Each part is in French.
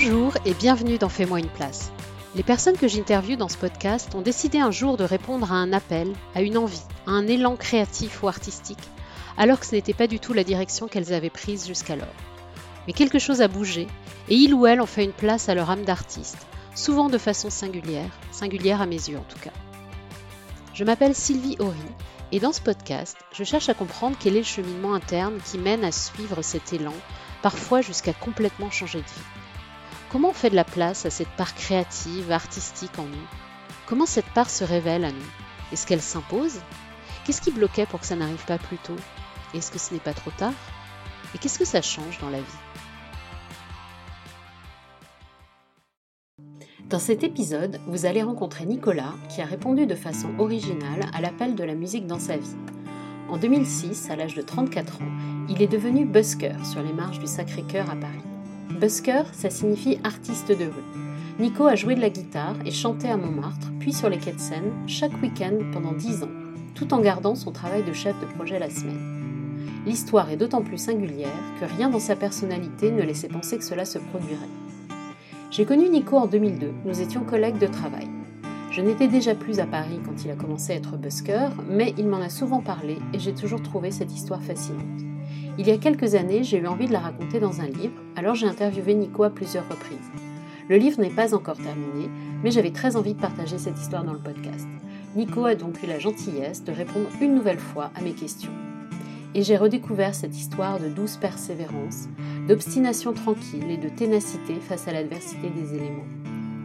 Bonjour et bienvenue dans Fais-moi une place. Les personnes que j'interviewe dans ce podcast ont décidé un jour de répondre à un appel, à une envie, à un élan créatif ou artistique, alors que ce n'était pas du tout la direction qu'elles avaient prise jusqu'alors. Mais quelque chose a bougé, et il ou elle ont fait une place à leur âme d'artiste, souvent de façon singulière, singulière à mes yeux en tout cas. Je m'appelle Sylvie Horry, et dans ce podcast, je cherche à comprendre quel est le cheminement interne qui mène à suivre cet élan, parfois jusqu'à complètement changer de vie. Comment on fait de la place à cette part créative, artistique en nous? Comment cette part se révèle à nous? Est-ce qu'elle s'impose? Qu'est-ce qui bloquait pour que ça n'arrive pas plus tôt? Est-ce que ce n'est pas trop tard? Et qu'est-ce que ça change dans la vie? Dans cet épisode, vous allez rencontrer Nicolas qui a répondu de façon originale à l'appel de la musique dans sa vie. En 2006, à l'âge de 34 ans, il est devenu busker sur les marches du Sacré-Cœur à Paris. Busker, ça signifie artiste de rue. Nico a joué de la guitare et chanté à Montmartre, puis sur les quais de Seine, chaque week-end pendant 10 ans, tout en gardant son travail de chef de projet la semaine. L'histoire est d'autant plus singulière que rien dans sa personnalité ne laissait penser que cela se produirait. J'ai connu Nico en 2002, nous étions collègues de travail. Je n'étais déjà plus à Paris quand il a commencé à être busker, mais il m'en a souvent parlé et j'ai toujours trouvé cette histoire fascinante. Il y a quelques années, j'ai eu envie de la raconter dans un livre, alors j'ai interviewé Nico à plusieurs reprises. Le livre n'est pas encore terminé, mais j'avais très envie de partager cette histoire dans le podcast. Nico a donc eu la gentillesse de répondre une nouvelle fois à mes questions. Et j'ai redécouvert cette histoire de douce persévérance, d'obstination tranquille et de ténacité face à l'adversité des éléments.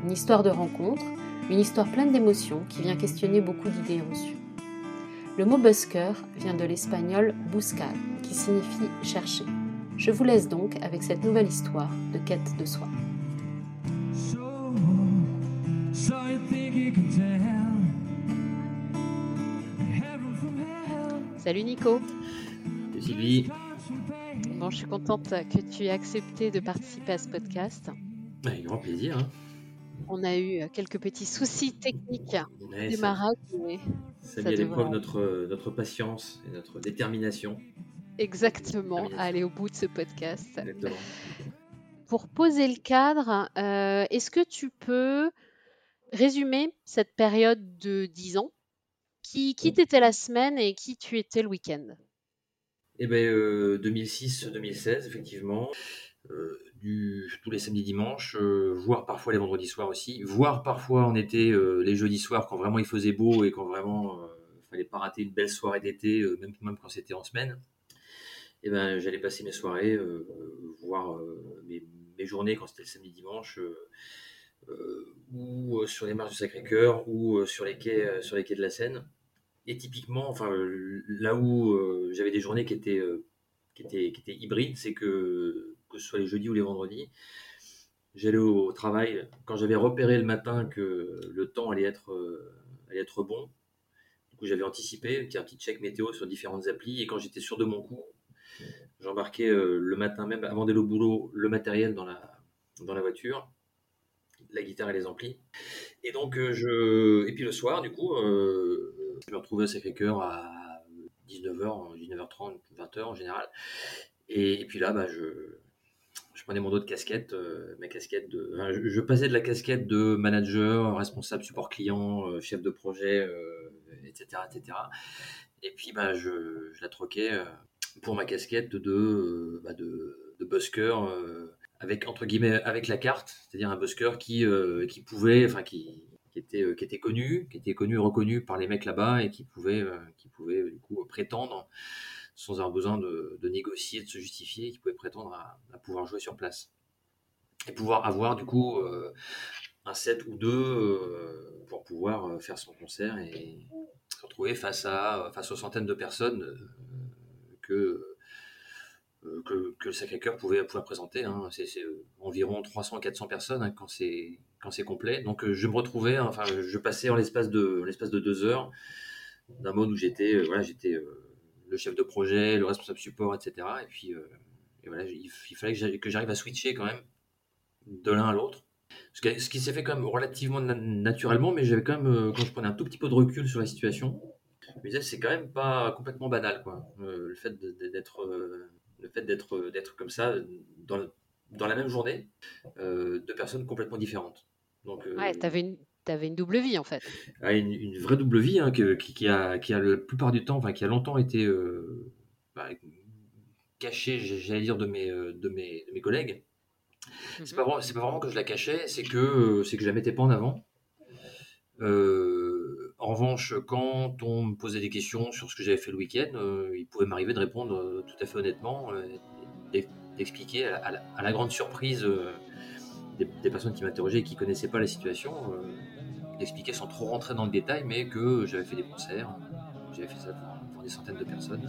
Une histoire de rencontre, une histoire pleine d'émotions qui vient questionner beaucoup d'idées reçues. Le mot busker vient de l'espagnol buscar, qui signifie chercher. Je vous laisse donc avec cette nouvelle histoire de quête de soi. Salut Nico. Salut Sylvie. Bon, je suis contente que tu aies accepté de participer à ce podcast. Avec grand plaisir. Hein. On a eu quelques petits soucis techniques ça, Maroc. mais ça ça met à l'épreuve notre, notre patience et notre détermination. Exactement, à aller au bout de ce podcast. Exactement. Pour poser le cadre, euh, est-ce que tu peux résumer cette période de 10 ans? Qui, qui t'étais la semaine et qui tu étais le week-end? Eh euh, 2006-2016, effectivement. Euh, tous les samedis dimanches, euh, voire parfois les vendredis soirs aussi, voire parfois en été euh, les jeudis soirs quand vraiment il faisait beau et quand vraiment euh, fallait pas rater une belle soirée d'été, même, quand c'était en semaine. Et ben, j'allais passer mes soirées, voire mes, journées quand c'était le samedi dimanche, ou sur les marches du Sacré-Cœur, ou sur les quais, sur les quais de la Seine. Et typiquement, enfin, là où j'avais des journées qui étaient, qui qui étaient hybrides, c'est que, que ce soit les jeudis ou les vendredis, j'allais au travail quand j'avais repéré le matin que le temps allait être, euh, bon. Du coup, j'avais anticipé, un petit- check météo sur différentes applis, et quand j'étais sûr de mon coup, j'embarquais euh, le matin même, avant d'aller au boulot, le matériel dans la, voiture, la guitare et les amplis. Et donc, euh, je... Et puis le soir, du coup, je me retrouvais à Sacré-Cœur à 19h, 19h30, 20h en général. Et, et puis là, bah, je, je prenais mon dos de casquette, euh, ma casquette de... je, passais de la casquette de manager, responsable support client, euh, chef de projet, euh, etc., etc. Et puis, bah, je, je la troquais pour ma casquette de, bah, de, de busker, avec, entre guillemets, avec la carte, c'est-à-dire un busker qui, qui pouvait, enfin, qui, qui était, qui était connu, qui était connu, reconnu par les mecs là-bas et qui pouvait, qui pouvait du coup prétendre, sans avoir besoin de, négocier, de se justifier, qui pouvait prétendre à, pouvoir jouer sur place et pouvoir avoir du coup euh, un set ou deux euh, pour pouvoir euh, faire son concert et se retrouver face à face aux centaines de personnes que que, le Sacré-Cœur pouvait, pouvait présenter. Hein. C'est environ 300-400 personnes hein, quand c'est quand c'est complet. Donc je me retrouvais, enfin je passais en l'espace de l'espace de deux heures d'un mode où j'étais voilà j'étais le chef de projet, le responsable support, etc. Et puis euh, voilà, il, fallait que j'arrive- à switcher quand même de l'un à l'autre. Ce qui, s'est fait quand même relativement na- naturellement, mais j'avais quand même, euh, quand je prenais un tout petit peu de recul sur la situation, je me disais c'est quand même pas complètement banal quoi. Euh, le fait d'être le comme ça dans la même journée, deux personnes complètement différentes. Donc, ouais, tu avais une, avais une double vie en fait. une, vraie double vie hein, qui, a, qui a la plupart du temps, enfin qui a longtemps été bah, cachée, j'allais dire, de mes, de mes, de mes collègues. C'est mhm. pas, c'est pas vraiment que je la cachais, c'est que, c'est que je la mettais pas en avant. en revanche, quand on me posait des questions sur ce que j'avais fait le week-end, il pouvait m'arriver de répondre tout à fait honnêtement, d'expliquer à, la grande surprise des, personnes qui m'interrogeaient et qui connaissaient pas la situation, d'expliquer sans trop rentrer dans le détail, mais que j'avais fait des concerts, j'avais fait ça pour, des centaines de personnes.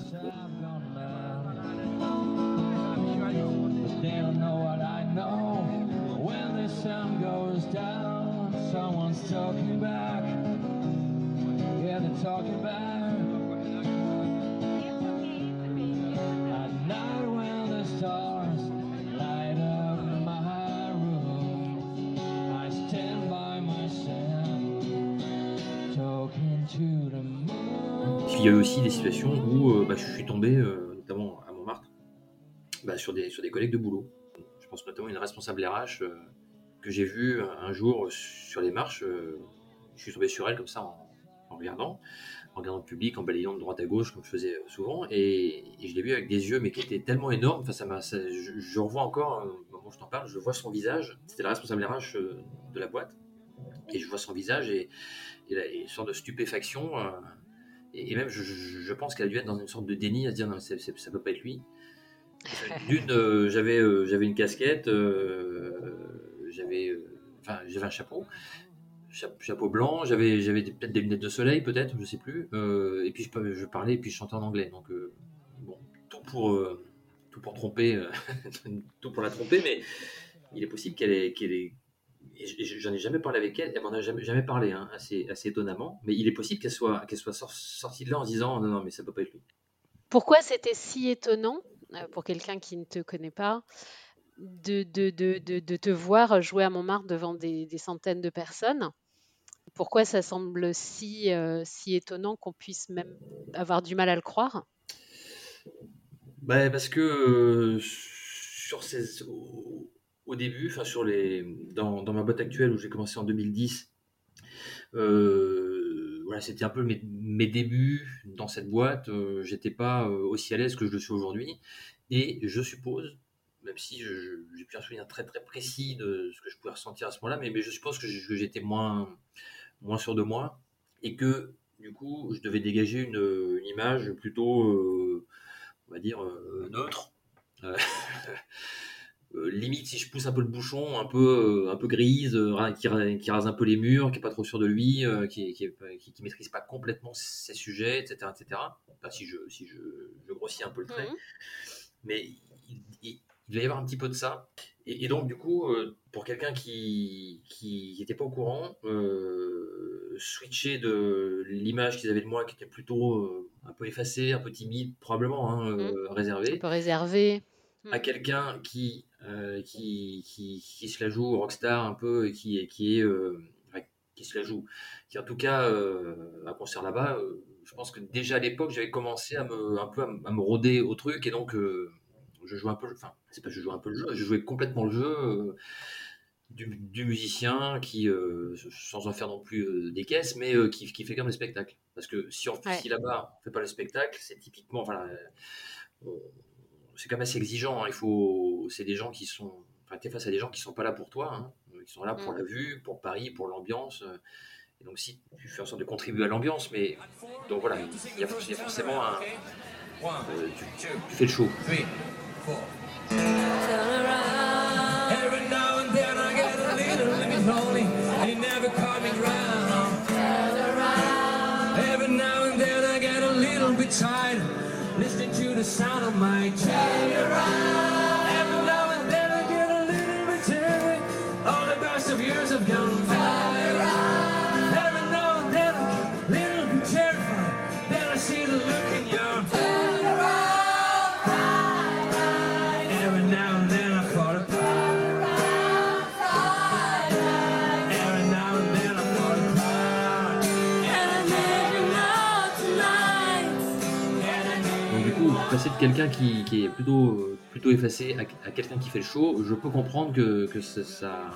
Il y a eu aussi des situations où euh, bah, je suis tombé, euh, notamment à Montmartre, bah, sur, des, collègues de boulot. Je pense notamment à une responsable RH euh, que j'ai vue un jour sur les marches. je suis tombé sur elle comme ça en, regardant, en regardant le public, en balayant de droite à gauche comme je faisais souvent. Et, je l'ai vue avec des yeux mais qui étaient tellement énormes. Enfin, ça, ça je, revois encore, au moment où je t'en parle, je vois son visage. C'était la responsable RH de la boîte. Et je vois son visage et, et, une sorte de stupéfaction et, même, je, pense qu'elle a dû être dans une sorte de déni à se dire non, ça ne peut pas être lui. D'une, euh, j'avais, euh, j'avais une casquette, euh, j'avais, enfin, j'avais un chapeau, chapeau blanc, j'avais, j'avais peut-être des lunettes de soleil, peut-être, je sais plus. et puis je, je, parlais, et puis je chantais en anglais. Donc, bon, tout pour, tout pour tromper, tout pour la tromper, mais il est possible qu'elle ait, qu'elle ait, j'en ai jamais parlé avec elle, elle m'en a jamais, jamais parlé, hein, assez, assez étonnamment, mais il est possible qu'elle soit, qu'elle soit sortie de là en se disant non, non, mais ça peut pas être lui. Pourquoi c'était si étonnant euh, pour quelqu'un qui ne te connaît pas de, de, de, de, te voir jouer à Montmartre devant des, des centaines de personnes? Pourquoi ça semble si, euh, si étonnant qu'on puisse même avoir du mal à le croire? Bah, Parce que euh, sur ces, au début, enfin sur les, dans, ma boîte actuelle où j'ai commencé en 2010, euh, voilà, c'était un peu mes, débuts dans cette boîte. Euh, j'étais pas euh, aussi à l'aise que je le suis aujourd'hui, et je suppose, même si j'ai plus un souvenir très très précis de ce que je pouvais ressentir à ce moment-là, mais, je suppose que j'étais moins moins sûr de moi et que du coup, je devais dégager une, image plutôt, on va dire, neutre. Euh, limite si je pousse un peu le bouchon, un peu, euh, un peu grise, euh, qui, qui, rase un peu les murs, qui est pas trop sûr de lui, qui, qui, qui, maîtrise pas complètement ses sujets, etc., etc. si je, si je, je, grossis un peu le trait, mhm. mais il, il, va y avoir un petit peu de ça. Et, donc du coup, pour quelqu'un qui qui n'était pas au courant, switcher de l'image qu'ils avaient de moi, qui était plutôt un peu effacée, un peu timide, probablement hein, mhm. réservée, un peu réservé à mhm. quelqu'un qui euh, qui, qui, qui, se la joue rockstar un peu et qui, qui est euh, qui se la joue, qui en tout cas euh, un concert là-bas, euh, je pense que déjà à l'époque j'avais commencé à me un peu à, me rôder au truc et donc je jouais un peu, enfin c'est pas je jouais un peu le jeu, je jouais complètement le jeu. Du, du, musicien qui, sans en faire non plus des caisses, mais qui, qui, fait comme le spectacle. Parce que si, on, si là-bas on fait pas le spectacle, c'est typiquement, voilà, c'est quand même assez exigeant. Hein. Il faut, c'est des gens qui sont, enfin, es face à des gens qui sont pas là pour toi, hein. qui sont là pour mm. la vue, pour Paris, pour l'ambiance. Euh. Et donc si tu fais en sorte de contribuer à l'ambiance, mais donc voilà, il y a, forcément un, euh, tu, fais le show. the sound of my quelqu'un qui, est plutôt, plutôt effacé à, quelqu'un qui fait le show, je peux comprendre que, que, ça,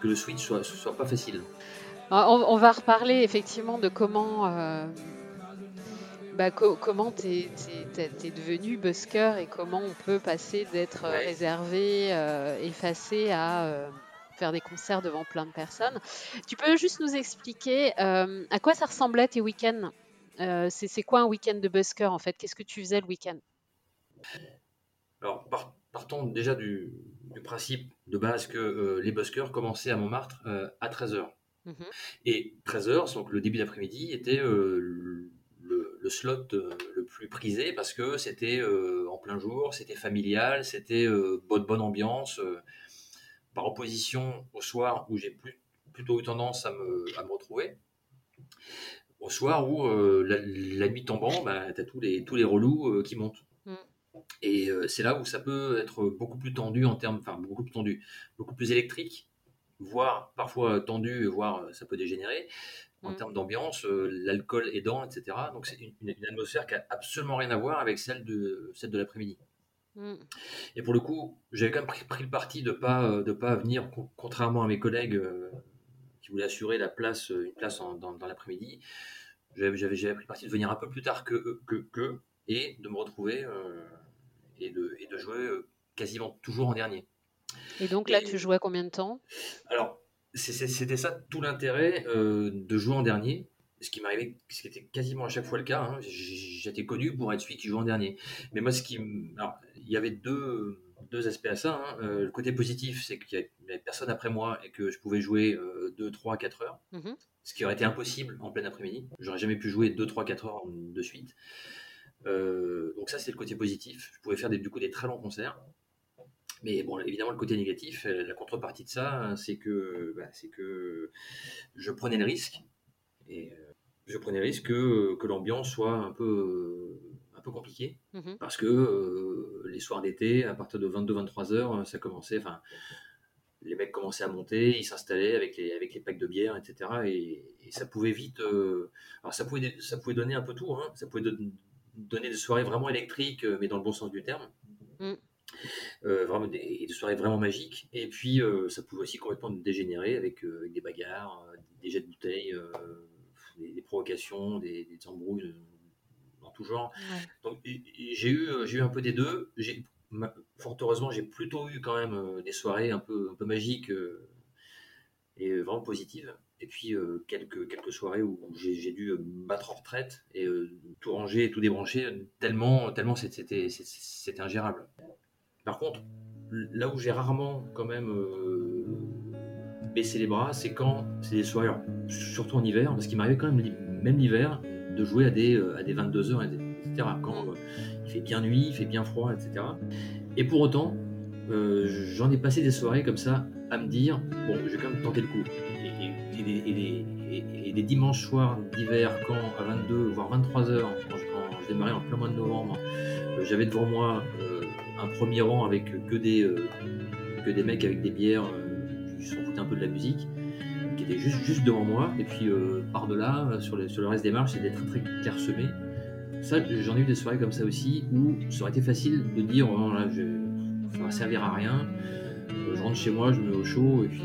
que le switch soit, soit pas facile. On, va reparler effectivement de comment, euh, bah, comment tu es, devenu busker et comment on peut passer d'être réservé, euh, effacé à euh, faire des concerts devant plein de personnes. Tu peux juste nous expliquer à quoi ça ressemblait tes week-ends? C'est quoi un week-end de busker en fait? Qu'est-ce que tu faisais le week-end? Alors, partons déjà du, principe de base que les buskers commençaient à Montmartre à 13h. Mmh et 13h, donc le début d'après-midi, était le, slot le plus prisé parce que c'était en plein jour, c'était familial, c'était bonne, bonne ambiance, par opposition au soir où j'ai plus, plutôt eu tendance à me, à me retrouver. Au soir où la, nuit tombant, bah, tu as tous les, tous les relous qui montent. Et c'est là où ça peut être beaucoup plus tendu en termes, enfin beaucoup plus tendu, beaucoup plus électrique voire parfois tendu, voire euh, ça peut dégénérer en mmh. termes d'ambiance, euh, l'alcool aidant, etc. Donc c'est une, atmosphère qui a absolument rien à voir avec celle de, celle de l'après-midi. Mmh. Et pour le coup, j'avais quand même pris, le parti de pas euh, de pas venir, contrairement à mes collègues qui voulaient assurer la place, une place dans, l'après-midi. J'avais, j'avais, pris le parti de venir un peu plus tard que que, que et de me retrouver et, de, et de jouer quasiment toujours en dernier. Et donc là, tu jouais combien de temps? Alors, c'était ça tout l'intérêt euh, de jouer en dernier. Ce qui m'arrivait, ce qui était quasiment à chaque fois le cas. Hein. J'étais connu pour être celui qui joue en dernier. Mais moi, ce qui, alors, il y avait deux, deux aspects à ça. Hein. Euh, le côté positif, c'est qu'il n'y avait personne après moi et que je pouvais jouer 2, 3, 4 heures. Mmh ce qui aurait été impossible en plein après-midi. J'aurais jamais pu jouer 2, 3, 4 heures de suite. Euh, donc ça, c'est le côté positif. Je pouvais faire des, du coup des très longs concerts. Mais bon, évidemment, le côté négatif, euh, la contrepartie de ça, c'est que, bah, c'est que je prenais le risque. Et euh, je prenais le risque que, que l'ambiance soit un peu, un peu compliquée. Mmh parce que euh, les soirs d'été, à partir de 22-23 heures, ça commençait. Enfin, les mecs commençaient à monter, ils s'installaient avec les, avec les packs de bière, etc. Et, ça pouvait vite. alors, ça pouvait, ça pouvait donner un peu tout. Hein. Ça pouvait donner des soirées vraiment électriques, mais dans le bon sens du terme. Mmh. Euh, vraiment des, des, soirées vraiment magiques. Et puis, euh, ça pouvait aussi complètement dégénérer avec, euh, avec des bagarres, des jets de bouteilles, des, provocations, des, embrouilles dans tout genre. Donc, j'ai eu, j'ai eu un peu des deux. J'ai, fort heureusement, j'ai plutôt eu quand même des soirées un peu, un peu magiques et vraiment positives. Et puis quelques, quelques soirées où j'ai, dû battre en retraite et tout ranger et tout débrancher tellement, tellement c'était, ingérable. Par contre, là où j'ai rarement quand même euh, baissé les bras, c'est quand c'est des soirées, surtout en hiver, parce qu'il m'arrivait quand même, même l'hiver, de jouer à des, euh, à des 22 heures, etc. Quand euh, il fait bien nuit, il fait bien froid, etc. Et pour autant, j'en ai passé des soirées comme ça à me dire, bon, je vais quand même tenter le coup. Et, des dimanches soirs d'hiver, quand à 22, voire 23 heures, quand je, démarrais en plein mois de novembre, j'avais devant moi un premier rang avec que des, euh, que des mecs avec des bières euh, qui s'en foutaient un peu de la musique, qui étaient juste, juste devant moi. Et puis euh, par-delà, sur, sur le reste des marches, c'était très très clairsemé. Ça, j'en ai eu des soirées comme ça aussi où ça aurait été facile de dire oh, là, je, ça va servir à rien. Je rentre chez moi, je me mets au chaud et puis,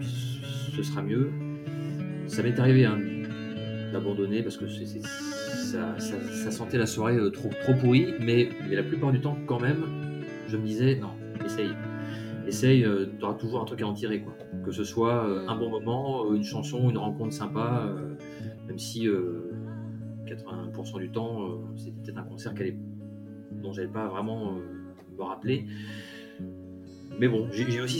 ce sera mieux. Ça m'est arrivé hein, d'abandonner parce que ça, sentait la soirée trop, trop pourrie, mais, la plupart du temps, quand même, je me disais, non, essaye. Essaye, euh, tu auras toujours un truc à en tirer. Quoi. Que ce soit euh, un bon moment, euh, une chanson, une rencontre sympa, même si 80% du temps, c'était peut-être un concert dont j'avais pas vraiment me rappeler. Mais bon, j'ai aussi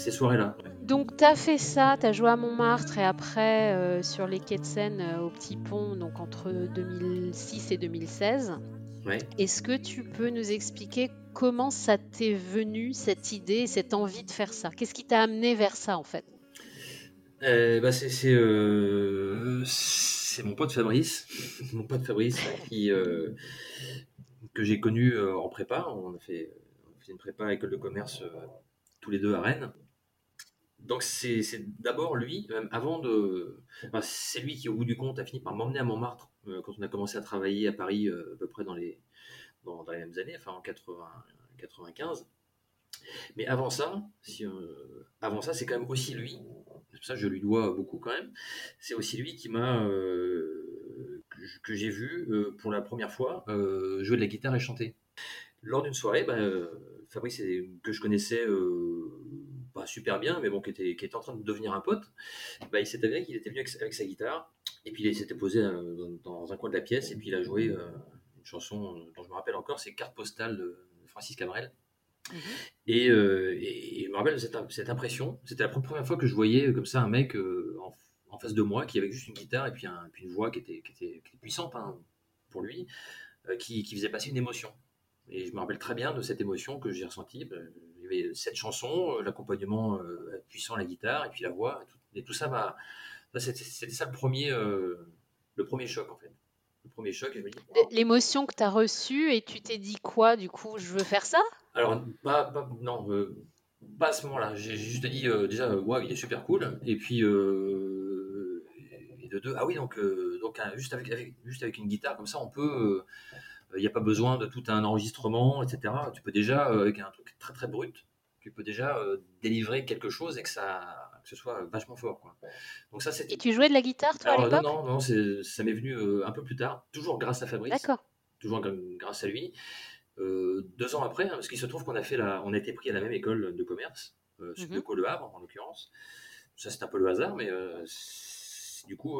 ces, soirées-là. Donc tu as fait ça, tu as joué à Montmartre et après sur les quais de Seine au Petit Pont, donc entre 2006 et 2016. Est-ce que tu peux nous expliquer comment ça t'est venu, cette idée, cette envie de faire ça? Qu'est-ce qui t'a amené vers ça, en fait? Euh, bah euh, c'est, mon pote Fabrice, mon pote Fabrice qui, euh, que j'ai connu en prépa. On a, fait, une prépa à l'école de commerce tous les deux à Rennes. Donc c'est, d'abord lui, avant de... c'est lui qui au bout du compte a fini par m'emmener à Montmartre quand on a commencé à travailler à Paris à peu près dans les, dans, les mêmes années, enfin en 80, 95. Mais avant ça, si, avant ça, c'est quand même aussi lui, ça je lui dois beaucoup quand même, c'est aussi lui qui m'a, que, j'ai vu pour la première fois jouer de la guitare et chanter. Lors d'une soirée, bah, Fabrice, que je connaissais pas super bien, mais bon, qui était, qui était en train de devenir un pote, bah, il s'est avéré qu'il était venu avec, sa guitare, et puis il s'était posé euh, dans, un coin de la pièce, et puis il a joué euh, une chanson dont je me rappelle encore, c'est Carte postale de Francis Cabrel. Mhm. Et, euh, et, je me rappelle cette, cette impression, c'était la première fois que je voyais comme ça un mec en, en, face de moi qui avait juste une guitare et puis, un, puis une voix qui était, qui était, puissante hein, pour lui, qui, qui faisait passer une émotion. Et je me rappelle très bien de cette émotion que j'ai ressentie cette chanson, euh, l'accompagnement euh, puissant à la guitare, et puis la voix, et tout, ça m'a. C'était ça le premier, euh, le premier choc en fait. Le premier choc, L'émotion que tu as reçue, et tu t'es dit quoi du coup Je veux faire ça? Alors, pas, non, pas à ce moment-là. J'ai juste dit déjà, waouh, il est super cool. Et puis, et de deux, ah oui, donc, donc juste, avec, juste avec une guitare comme ça, on peut il n'y a pas besoin de tout un enregistrement, etc. Tu peux déjà, euh, avec un truc très très brut, tu peux déjà euh, délivrer quelque chose et que, ça, que ce soit vachement fort. Quoi. Donc ça, et tu jouais de la guitare, toi, à l'époque? Non, non, non ça m'est venu euh, un peu plus tard, toujours grâce à Fabrice. D'accord. Toujours grâce à lui. deux ans après, hein, parce qu'il se trouve qu'on a, fait la, on a été pris à la même école de commerce, euh, mm -hmm. Le Havre en l'occurrence. Ça, c'est un peu le hasard, mais du coup,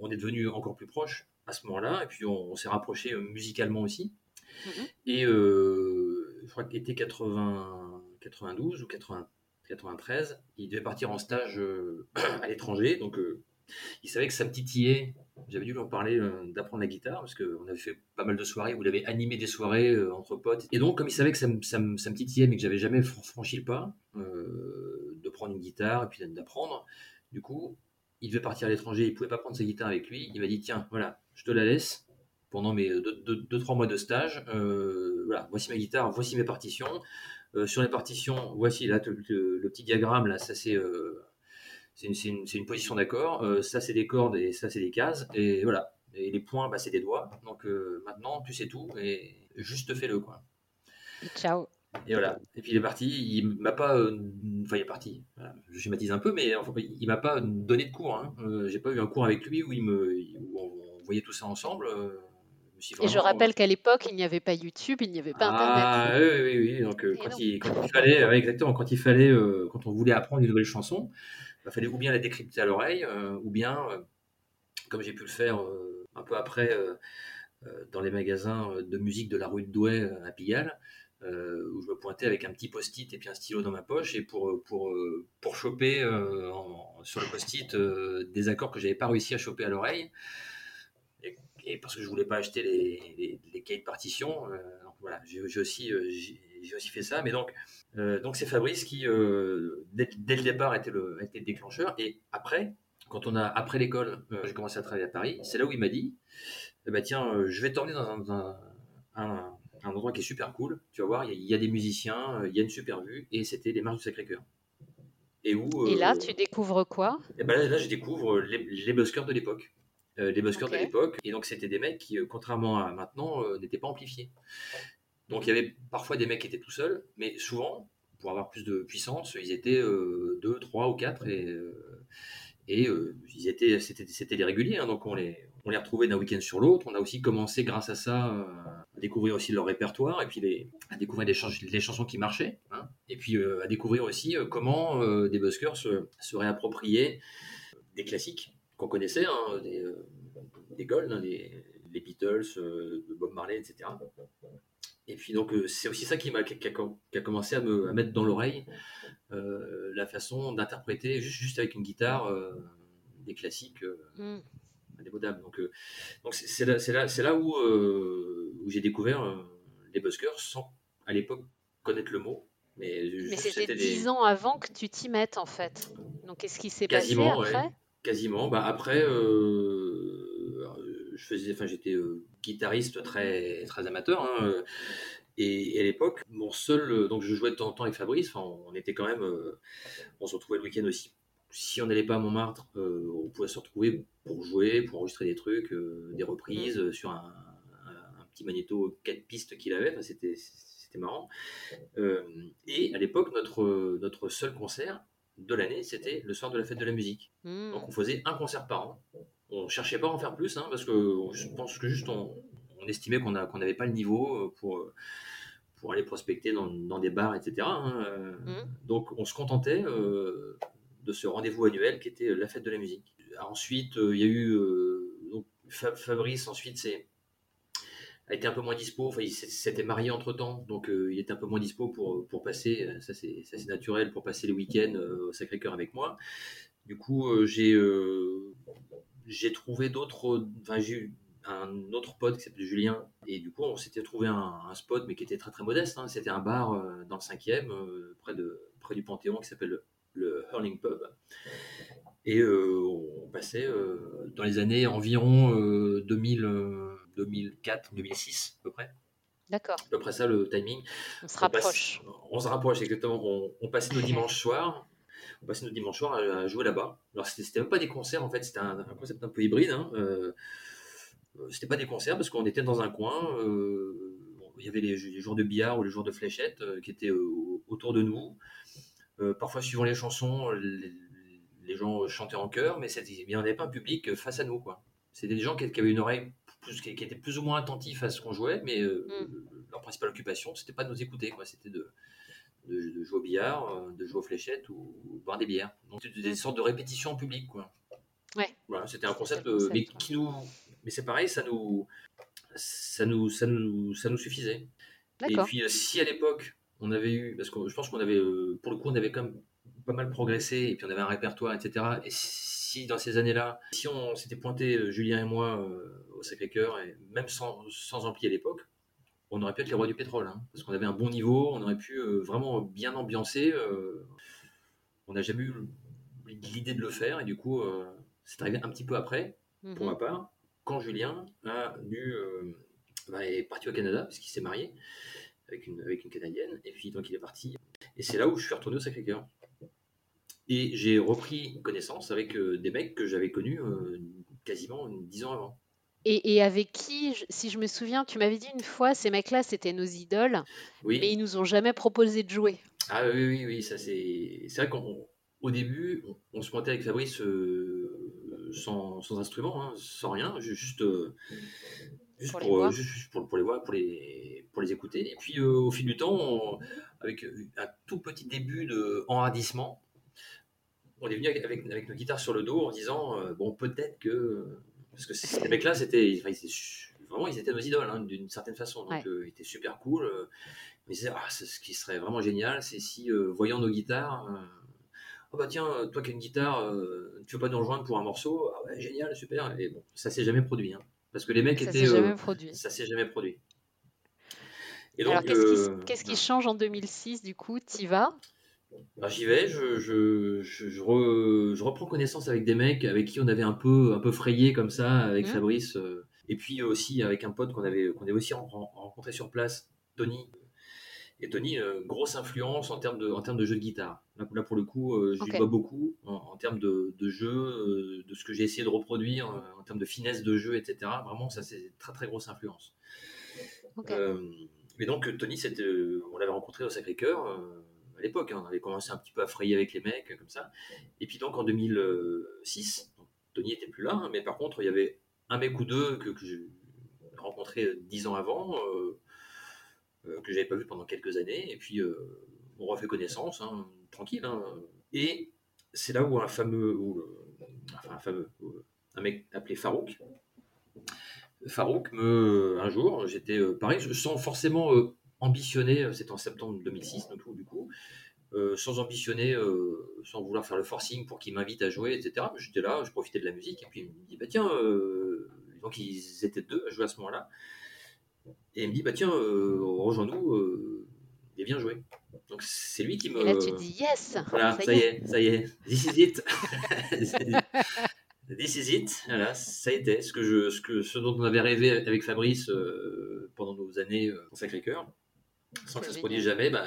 on est devenu encore plus proches à ce moment-là. Et puis on, s'est rapproché euh, musicalement aussi. Mhm. Et euh, je crois qu'il était 80, 92 ou 80, 93. Il devait partir en stage euh, à l'étranger. Donc il savait que ça me titillait. J'avais dû lui en parler d'apprendre la guitare parce qu'on avait fait pas mal de soirées où il avait animé des soirées entre potes. Et donc, comme il savait que ça me, ça me, ça me titillait mais que j'avais jamais franchi le pas de prendre une guitare et puis d'apprendre, du coup, il devait partir à l'étranger, il pouvait pas prendre sa guitare avec lui. Il m'a dit tiens, voilà, je te la laisse pendant mes 2-3 mois de stage. Euh, voilà, voici ma guitare, voici mes partitions. Euh, sur les partitions, voici là le, petit diagramme là, ça c'est euh, une, une, position d'accord. ça c'est des cordes et ça c'est des cases. Et voilà. Et les points, bah, c'est des doigts. Donc maintenant, tu sais tout et juste fais-le quoi. Ciao. Et voilà. Et puis il est parti. Il m'a pas. Euh, enfin, il est parti. Je schématise un peu, mais enfin, il m'a pas donné de cours. Hein. Euh, j'ai pas eu un cours avec lui où, il me, où on voyait tout ça ensemble. Euh, et je rappelle qu'à l'époque, il n'y avait pas YouTube, il n'y avait pas ah, Internet. Oui, oui, oui. Donc, quand, Il, quand, il, fallait, exactement, quand il fallait, quand on voulait apprendre une nouvelle chanson, il fallait ou bien la décrypter à l'oreille, ou bien, comme j'ai pu le faire un peu après, dans les magasins de musique de la rue de Douai à Pigalle, euh, où je me pointais avec un petit post-it et puis un stylo dans ma poche et pour, pour, euh, pour choper euh, sur le post-it des accords que j'avais pas réussi à choper à l'oreille. Et, parce que je voulais pas acheter les, les, cahiers de partition. voilà, j'ai aussi, j'ai aussi fait ça. Mais donc, donc c'est Fabrice qui, dès, le départ, était le, était le déclencheur. Et après, quand on a après l'école, j'ai commencé à travailler à Paris. C'est là où il m'a dit, bah, tiens, je vais t'emmener dans un endroit qui est super cool. Tu vas voir, il y, a des musiciens, euh, il y a une super vue, et c'était les marches du Sacré-Cœur. Et, où, et là, euh, tu découvres quoi? Et eh ben là, je découvre les, les buskers de l'époque. Euh, les buskers de l'époque. Et donc, c'était des mecs qui, contrairement à maintenant, n'étaient pas amplifiés. Donc, il y avait parfois des mecs qui étaient tout seuls, mais souvent, pour avoir plus de puissance, ils étaient deux, trois ou quatre. Et, et ils étaient, c'était, c'était des réguliers, hein, donc on les, on les retrouvait d'un week-end sur l'autre. On a aussi commencé, grâce à ça, euh, à découvrir aussi leur répertoire et puis à découvrir des, chansons qui marchaient. Hein. et puis euh, à découvrir aussi euh, comment des buskers se, réappropriaient des classiques qu'on connaissait, hein, des, Gold, hein, les, Beatles, Bob Marley, etc. Et puis donc c'est aussi ça qui m'a qui, a, commencé à me mettre dans l'oreille la façon d'interpréter juste, avec une guitare des classiques. Mm indémodable. Donc, euh, donc c'est là, là, là où, euh, où j'ai découvert euh, les buskers sans à l'époque connaître le mot. Mais, mais c'était dix ans avant que tu t'y mettes en fait. Donc qu'est-ce qui s'est passé après? Quasiment. Bah, après, je faisais, enfin j'étais guitariste très très amateur. Hein, et, à l'époque, mon seul, donc je jouais de temps en temps avec Fabrice. on était quand même, on se retrouvait le week-end aussi si on n'allait pas à Montmartre, on pouvait se retrouver pour jouer, pour enregistrer des trucs, des reprises mmh. sur un, petit magnéto 4 pistes qu'il avait. Enfin, c'était marrant. et à l'époque, notre, notre seul concert de l'année, c'était le soir de la fête de la musique. Mmh. Donc on faisait un concert par an. On cherchait pas à en faire plus, hein, parce que je pense que juste on, estimait qu'on n'avait pas le niveau pour, pour aller prospecter dans, des bars, etc. Hein, mmh. Donc on se contentait de ce rendez-vous annuel qui était la fête de la musique. Ensuite, il y a eu donc, Fabrice, ensuite c'est a été un peu moins dispo. Enfin, il s'était marié entre temps, donc euh, il était un peu moins dispo pour, pour passer. Euh, ça, c'est naturel pour passer les week-ends euh, au Sacré-Cœur avec moi. Du coup, j'ai j'ai trouvé d'autres. Enfin, j'ai eu un autre pote qui s'appelait Julien, et du coup, on s'était trouvé un, spot, mais qui était très très modeste. Hein. C'était un bar dans le 5e, près, de, près du Panthéon, qui s'appelle le, Hurling Pub. Et on passait dans les années environ 2000. 2004, 2006 à peu près. D'accord. À peu près ça le timing. On se rapproche. On, se rapproche exactement. On, passait nos dimanches soirs. On passait nos dimanches soirs à, jouer là-bas. Alors c'était même pas des concerts en fait, c'était un, concept un peu hybride. Hein. Euh, c'était pas des concerts parce qu'on était dans un coin. Euh, il y avait les, les, jours de billard ou les jours de fléchettes euh, qui étaient autour de nous. Parfois, suivant les chansons, les, gens chantaient en chœur, mais il n'y avait pas un public face à nous. quoi. C'était des gens qui, qui avaient une oreille qui, étaient plus ou moins attentifs à ce qu'on jouait, mais euh, mm. leur principale occupation, c'était pas de nous écouter, quoi. C'était de, de, jouer au billard, euh, de jouer aux fléchettes ou, boire des bières. Donc des mm. sortes de répétitions en public, quoi. Ouais. Voilà, c'était un concept, euh, mais qui nous, mais c'est pareil, ça nous, ça nous, ça nous, ça nous suffisait. Et puis si à l'époque on avait eu, parce que je pense qu'on avait, pour le coup, on avait quand même pas mal progressé, et puis on avait un répertoire, etc. Et si dans ces années-là, si on s'était pointé, Julien et moi, au Sacré-Cœur, et même sans, sans ampli à l'époque, on aurait pu être les rois du pétrole, hein, parce qu'on avait un bon niveau, on aurait pu euh, vraiment bien ambiancer. Euh, on n'a jamais eu l'idée de le faire, et du coup, euh, c'est arrivé un petit peu après, pour ma mhm. part, quand Julien a dû, bah, est parti au Canada, puisqu'il s'est marié avec une, avec une Canadienne, et puis donc il est parti. Et c'est là où je suis retourné au Sacré-Cœur. Et j'ai repris connaissance avec des mecs que j'avais connus quasiment dix ans avant. Et, avec qui, si je me souviens, tu m'avais dit une fois, ces mecs-là, c'était nos idoles, mais ils nous ont jamais proposé de jouer. Ah oui, oui, oui, ça c'est. C'est vrai qu'au début, on, se pointait avec Fabrice euh, sans, sans, instrument, hein, sans rien, juste, euh, juste, pour, les juste, pour, les voir, pour les, pour les écouter. Et puis euh, au fil du temps, avec un tout petit début de enhardissement, on est venu avec, avec, avec, nos guitares sur le dos en disant bon, peut-être que parce que ces mecs-là, c'était, vraiment, ils étaient nos idoles, hein, d'une certaine façon. Donc, euh, ils étaient super cool. Euh, disaient, ah, ce qui serait vraiment génial, c'est si, euh, voyant nos guitares, oh bah tiens, toi qui as une guitare, tu veux pas nous rejoindre pour un morceau? Ah ouais, génial, super. Et bon, ça s'est jamais produit. Hein, parce que les mecs ça étaient. Jamais produit. Ça s'est jamais produit. Et donc, Alors, qu'est-ce qui, change en 2006 du coup? Y vas? Bah, j'y vais, je, je, je, reprends connaissance avec des mecs avec qui on avait un peu, un peu frayé comme ça, avec mmh. Fabrice, euh, et puis aussi avec un pote qu'on avait, qu'on avait aussi rencontré sur place, Tony. Et Tony, euh, grosse influence en termes de, en termes de jeu de guitare. Là, pour le coup, euh, je lui dois beaucoup en, termes de, de jeu, de ce que j'ai essayé de reproduire, en termes de finesse de jeu, etc. Vraiment, ça c'est très très grosse influence. mais donc Tony, on l'avait rencontré au Sacré-Cœur l'époque. Hein. on avait commencé un petit peu à frayer avec les mecs, comme ça. Et puis donc en 2006, Tony était plus là, hein, mais par contre, il y avait un mec ou deux que, j'ai rencontré dix ans avant, euh, euh, que j'avais pas vu pendant quelques années. Et puis euh, on refait connaissance, hein, tranquille. Et c'est là où un fameux, enfin un fameux, un mec appelé Farouk. Farouk me, un jour, j'étais pareil, je sens forcément ambitionné, euh, c'était en septembre 2006, donc, du coup, euh, sans ambitionner, euh, sans vouloir faire le forcing pour qu'il m'invite à jouer, etc. J'étais là, je profitais de la musique, et puis il me dit, bah tiens, donc ils étaient deux à jouer à ce moment-là, et il me dit, bah tiens, rejoins-nous, et viens jouer. Donc c'est lui qui me. Et là tu dis yes. Voilà, ça, y est, ça y est, this is it. this is it. Voilà, ça a été ce que je, ce que, ce dont on avait rêvé avec Fabrice pendant nos années au Sacré-Cœur sans que ça se produise jamais, bah,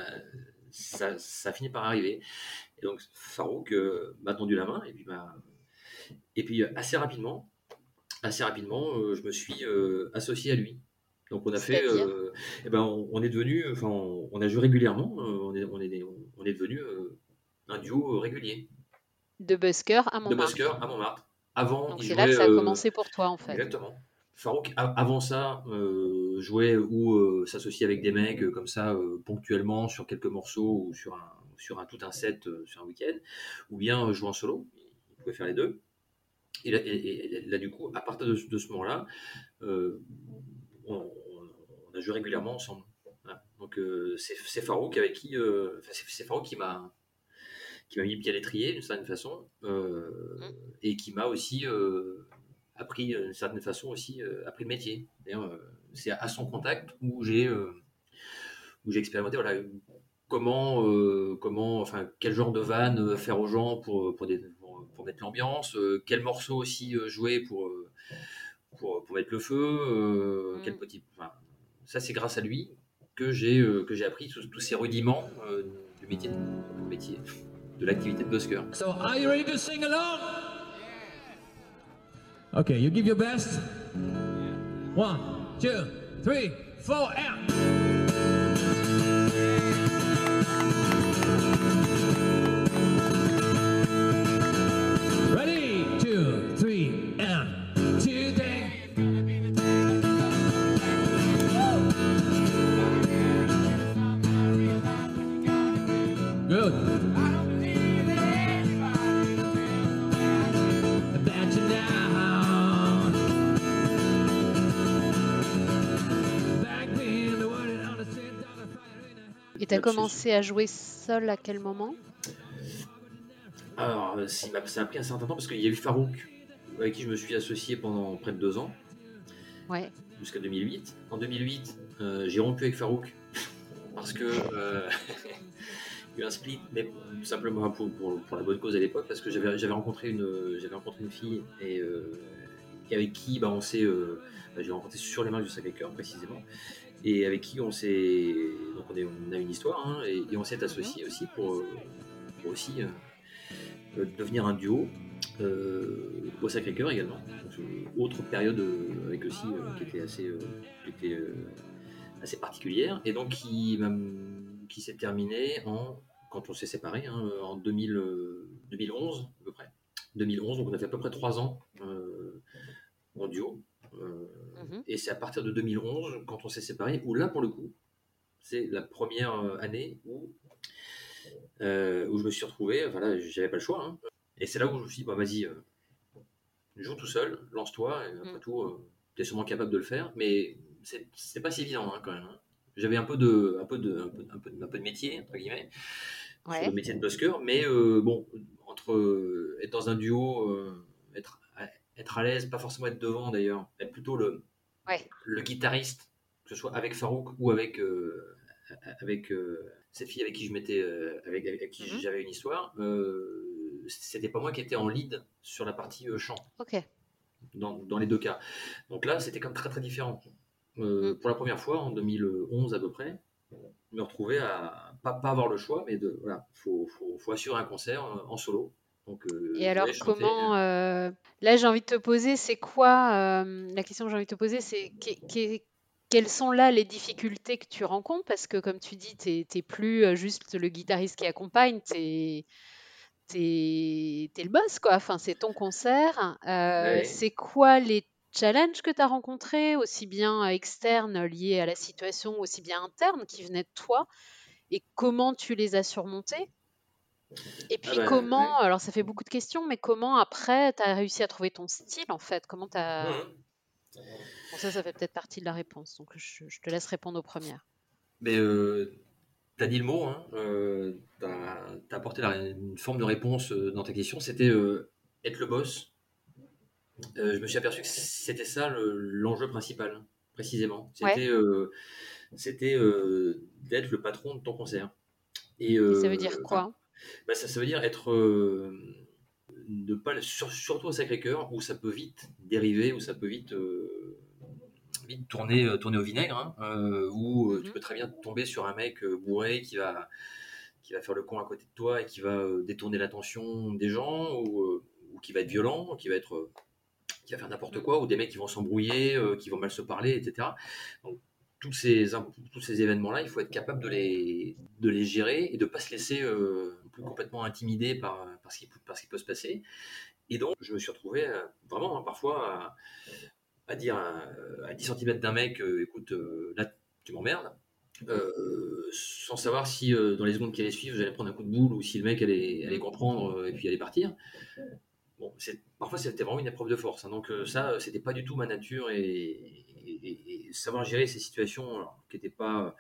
ça, ça, finit par arriver. Et donc Farouk m'a tendu la main et puis, et puis assez rapidement, assez rapidement, je me suis associé à lui. Donc on a fait, eh ben on, est devenu, enfin on, a joué régulièrement, on est, on est, on est devenu un duo régulier. De busker à Montmartre. De busker à Montmartre. Avant, Donc c'est là que ça a commencé pour toi en fait. Exactement. Farouk, avant ça, euh, jouait ou euh, s'associait avec des mecs euh, comme ça ponctuellement sur quelques morceaux ou sur un, sur un tout un set sur un week-end, ou bien jouer en solo. Il pouvait faire les deux. Et là, du coup, à partir de, ce moment-là, on, a joué régulièrement ensemble. Donc c'est Farouk avec qui, c'est Farouk qui m'a qui m'a mis bien l'étrier d'une certaine façon mmh. et qui m'a aussi appris d'une certaine façon aussi appris le métier. c'est à son contact où j'ai où j'ai expérimenté voilà comment comment enfin quel genre de vanne faire aux gens pour pour, des, pour, mettre l'ambiance, quel morceau aussi jouer pour, pour, pour mettre le feu, quel mmh. petit enfin, ça c'est grâce à lui que j'ai que j'ai appris tous, tous ces rudiments du métier, du métier de l'activité de busker. So are you ready to sing along? Okay, you give your best. One, two, three, four, and. Commencé à jouer seul à quel moment? Alors, euh, ça a pris un certain temps parce qu'il y a eu Farouk, avec qui je me suis associé pendant près de deux ans. Ouais. Jusqu'à 2008. En 2008, euh, j'ai rompu avec Farouk parce que euh, il y a eu un split, mais simplement pour, pour, la bonne cause à l'époque, parce que j'avais rencontré une j'avais rencontré une fille et, avec qui bah, on s'est bah, j'ai rencontré sur les mains du Sacré-Cœur précisément et avec qui on s'est donc on, est, on, a une histoire hein, et, on s'est associé aussi pour, pour aussi euh, euh, devenir un duo euh, au Sacré-Cœur également. autre période avec aussi qui était assez qui était, assez particulière et donc qui qui s'est terminée en quand on s'est séparés hein, en 2000, 2011 à peu près. 2011 donc on a fait à peu près trois ans en duo euh, mhm. Et c'est à partir de 2011, quand on s'est séparés, où là, pour le coup, c'est la première euh, année où, euh, où je me suis retrouvé, enfin là, j'avais pas le choix. Hein. Et c'est là où je me suis dit, bah, vas-y, joue tout seul, lance-toi, et après mm. tout, tu es sûrement capable de le faire, mais c'est pas si évident hein, quand même. Hein. J'avais un peu de, un peu de, un peu, un peu, un peu de métier entre guillemets, le métier de busker, mais bon, entre être dans un duo, être être à l'aise, pas forcément être devant d'ailleurs, être plutôt le, le guitariste, que ce soit avec Farouk ou avec, euh, avec euh, cette fille avec qui je m'étais, euh, avec, avec, qui mhm. j'avais une histoire. c'était pas moi qui étais en lead sur la partie chant. Ok. Dans, dans, les deux cas. Donc là, c'était comme très très différent. Mhm. Pour la première fois, en 2011 à peu près, me retrouver à pas, pas avoir le choix, mais de voilà, faut, faut, faut assurer un concert en solo euh, et alors, comment. Euh, là, j'ai envie de te poser, c'est quoi. Euh, la question que j'ai envie de te poser, c'est quelles sont là les difficultés que tu rencontres? Parce que, comme tu dis, tu n'es plus juste le guitariste qui accompagne, tu es, le boss, quoi. Enfin, c'est ton concert. C'est quoi les challenges que tu as rencontrés, aussi bien externes liés à la situation, aussi bien internes qui venaient de toi? Et comment tu les as surmontés? Et puis ah bah, comment, alors ça fait beaucoup de questions, mais comment après tu as réussi à trouver ton style en fait? Comment tu as... Mmh. ça, ça fait peut-être partie de la réponse, donc je, te laisse répondre aux premières. Mais euh, tu as dit le mot, hein, euh, tu as, apporté une forme de réponse euh, dans ta question, c'était euh, être le boss. je me suis aperçu que c'était ça l'enjeu principal, précisément. C'était c'était d'être le patron de ton concert. Et, ça veut dire quoi? Bah, ça, ça, veut dire être. Euh, ne pas, surtout au Sacré-Cœur, où ça peut vite dériver, où ça peut vite, euh, vite tourner, euh, tourner au vinaigre, hein, où tu mhm. peux très bien tomber sur un mec bourré qui va, qui va faire le con à côté de toi et qui va détourner l'attention des gens ou, ou, qui va être violent, qui va être qui va faire n'importe quoi, ou des mecs qui vont s'embrouiller, qui vont mal se parler, etc. Donc, tous ces, tous ces événements-là, il faut être capable de les, de les gérer et de ne pas se laisser plus complètement intimider par, par, ce qui, par ce qui peut se passer. Et donc, je me suis retrouvé vraiment hein, parfois à, dire à, 10 cm d'un mec, écoute, là, tu m'emmerdes. Euh, sans savoir si euh, dans les secondes qui allaient suivre, j'allais prendre un coup de boule ou si le mec allait, allait comprendre euh, et puis allait partir. Bon, parfois c'était vraiment une épreuve de force. Hein. donc ça, c'était pas du tout ma nature et, savoir gérer ces situations qui n'étaient pas,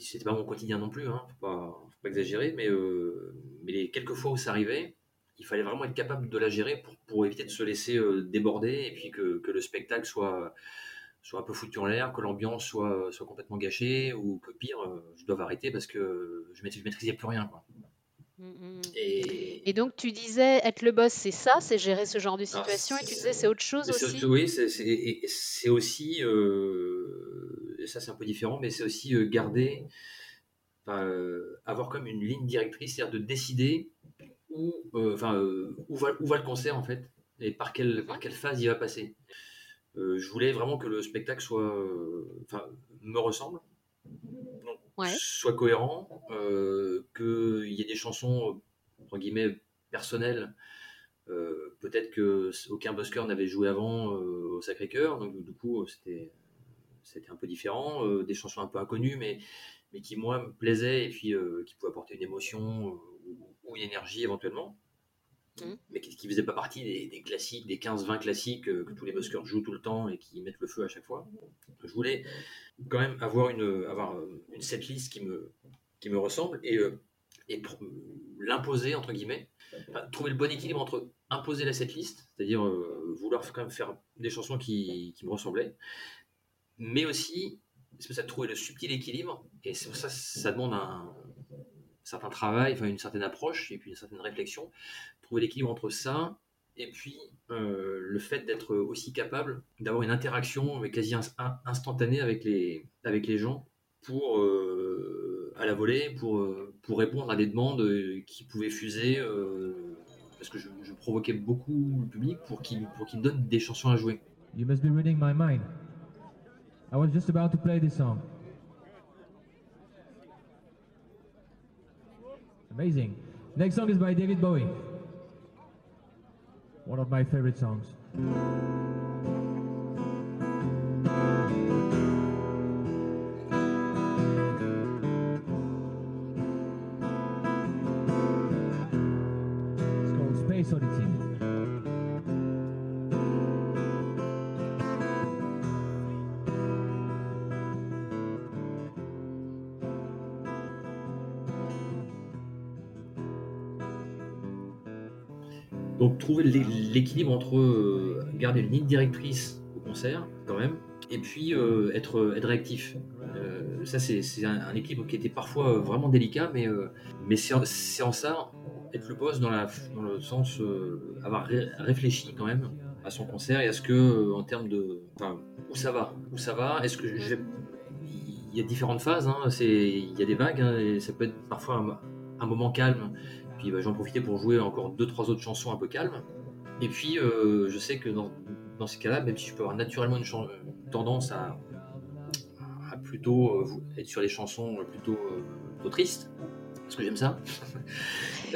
c'était pas mon quotidien non plus. Hein, faut pas, faut pas exagérer, mais mais les quelques fois où ça arrivait, il fallait vraiment être capable de la gérer pour, pour éviter de se laisser déborder et puis que, que le spectacle soit soit un peu foutu en l'air, que l'ambiance soit, soit complètement gâchée, ou que pire, euh, je dois arrêter parce que je maîtrisais plus rien. Mm, mm. Et... donc tu disais être le boss, c'est ça, c'est gérer ce genre de ah, situation, et tu disais c'est autre chose aussi. Oui, c'est aussi, euh, ça c'est un peu différent, mais c'est aussi euh, garder, avoir comme une ligne directrice, c'est-à-dire de décider où, enfin, où, va, où va le concert en fait, et par quelle, par quelle phase il va passer. Euh, je voulais vraiment que le spectacle soit, euh, enfin, me ressemble, soit cohérent, euh, qu'il y ait des chansons entre guillemets personnelles. Peut-être que aucun busker n'avait joué avant au Sacré-Cœur, donc du coup c'était un peu différent, des chansons un peu inconnues, mais, mais qui moi me plaisaient et puis qui pouvaient apporter une émotion ou, une énergie éventuellement. Mmh. mais qui ne faisait pas partie des, classiques, des 15-20 classiques euh, que tous les buskers jouent tout le temps et qui mettent le feu à chaque fois. Je voulais quand même avoir une, avoir euh, une setlist qui me, qui me ressemble et, euh, et l'imposer, entre guillemets, trouver le bon équilibre entre imposer la setlist, c'est-à-dire vouloir quand même faire des chansons qui, qui me ressemblaient, mais aussi, c'est ça trouver le subtil équilibre, et c'est pour ça ça demande un, certain travail, une certaine approche et puis une certaine réflexion trouver l'équilibre entre ça et puis euh, le fait d'être aussi capable d'avoir une interaction quasi instantanée avec les, avec les gens pour, euh, à la volée pour, euh, pour répondre à des demandes qui pouvaient fuser parce que je, provoquais beaucoup le public pour qu'il pour donne des chansons à jouer. You must be reading my mind. I was just about to play this song. Amazing. Next song is by David Bowie. One of my favorite songs. Trouver l'équilibre entre euh, garder une ligne directrice au concert quand même, et puis euh, être, être réactif. Euh, ça c'est un, équilibre qui était parfois vraiment délicat, mais, mais c'est en ça être le boss dans, le sens avoir réfléchi quand même à son concert et à ce que en termes de où ça va, où ça va, est-ce que il y a différentes phases, hein, il y a des vagues, hein, et ça peut être parfois un moment calme puis bah, j'en profitais pour jouer encore deux, trois autres chansons un peu calmes. Et puis euh, je sais que dans, ces cas-là, même si je peux avoir naturellement une, tendance à, plutôt euh, être sur les chansons plutôt, euh, tristes, parce que j'aime ça.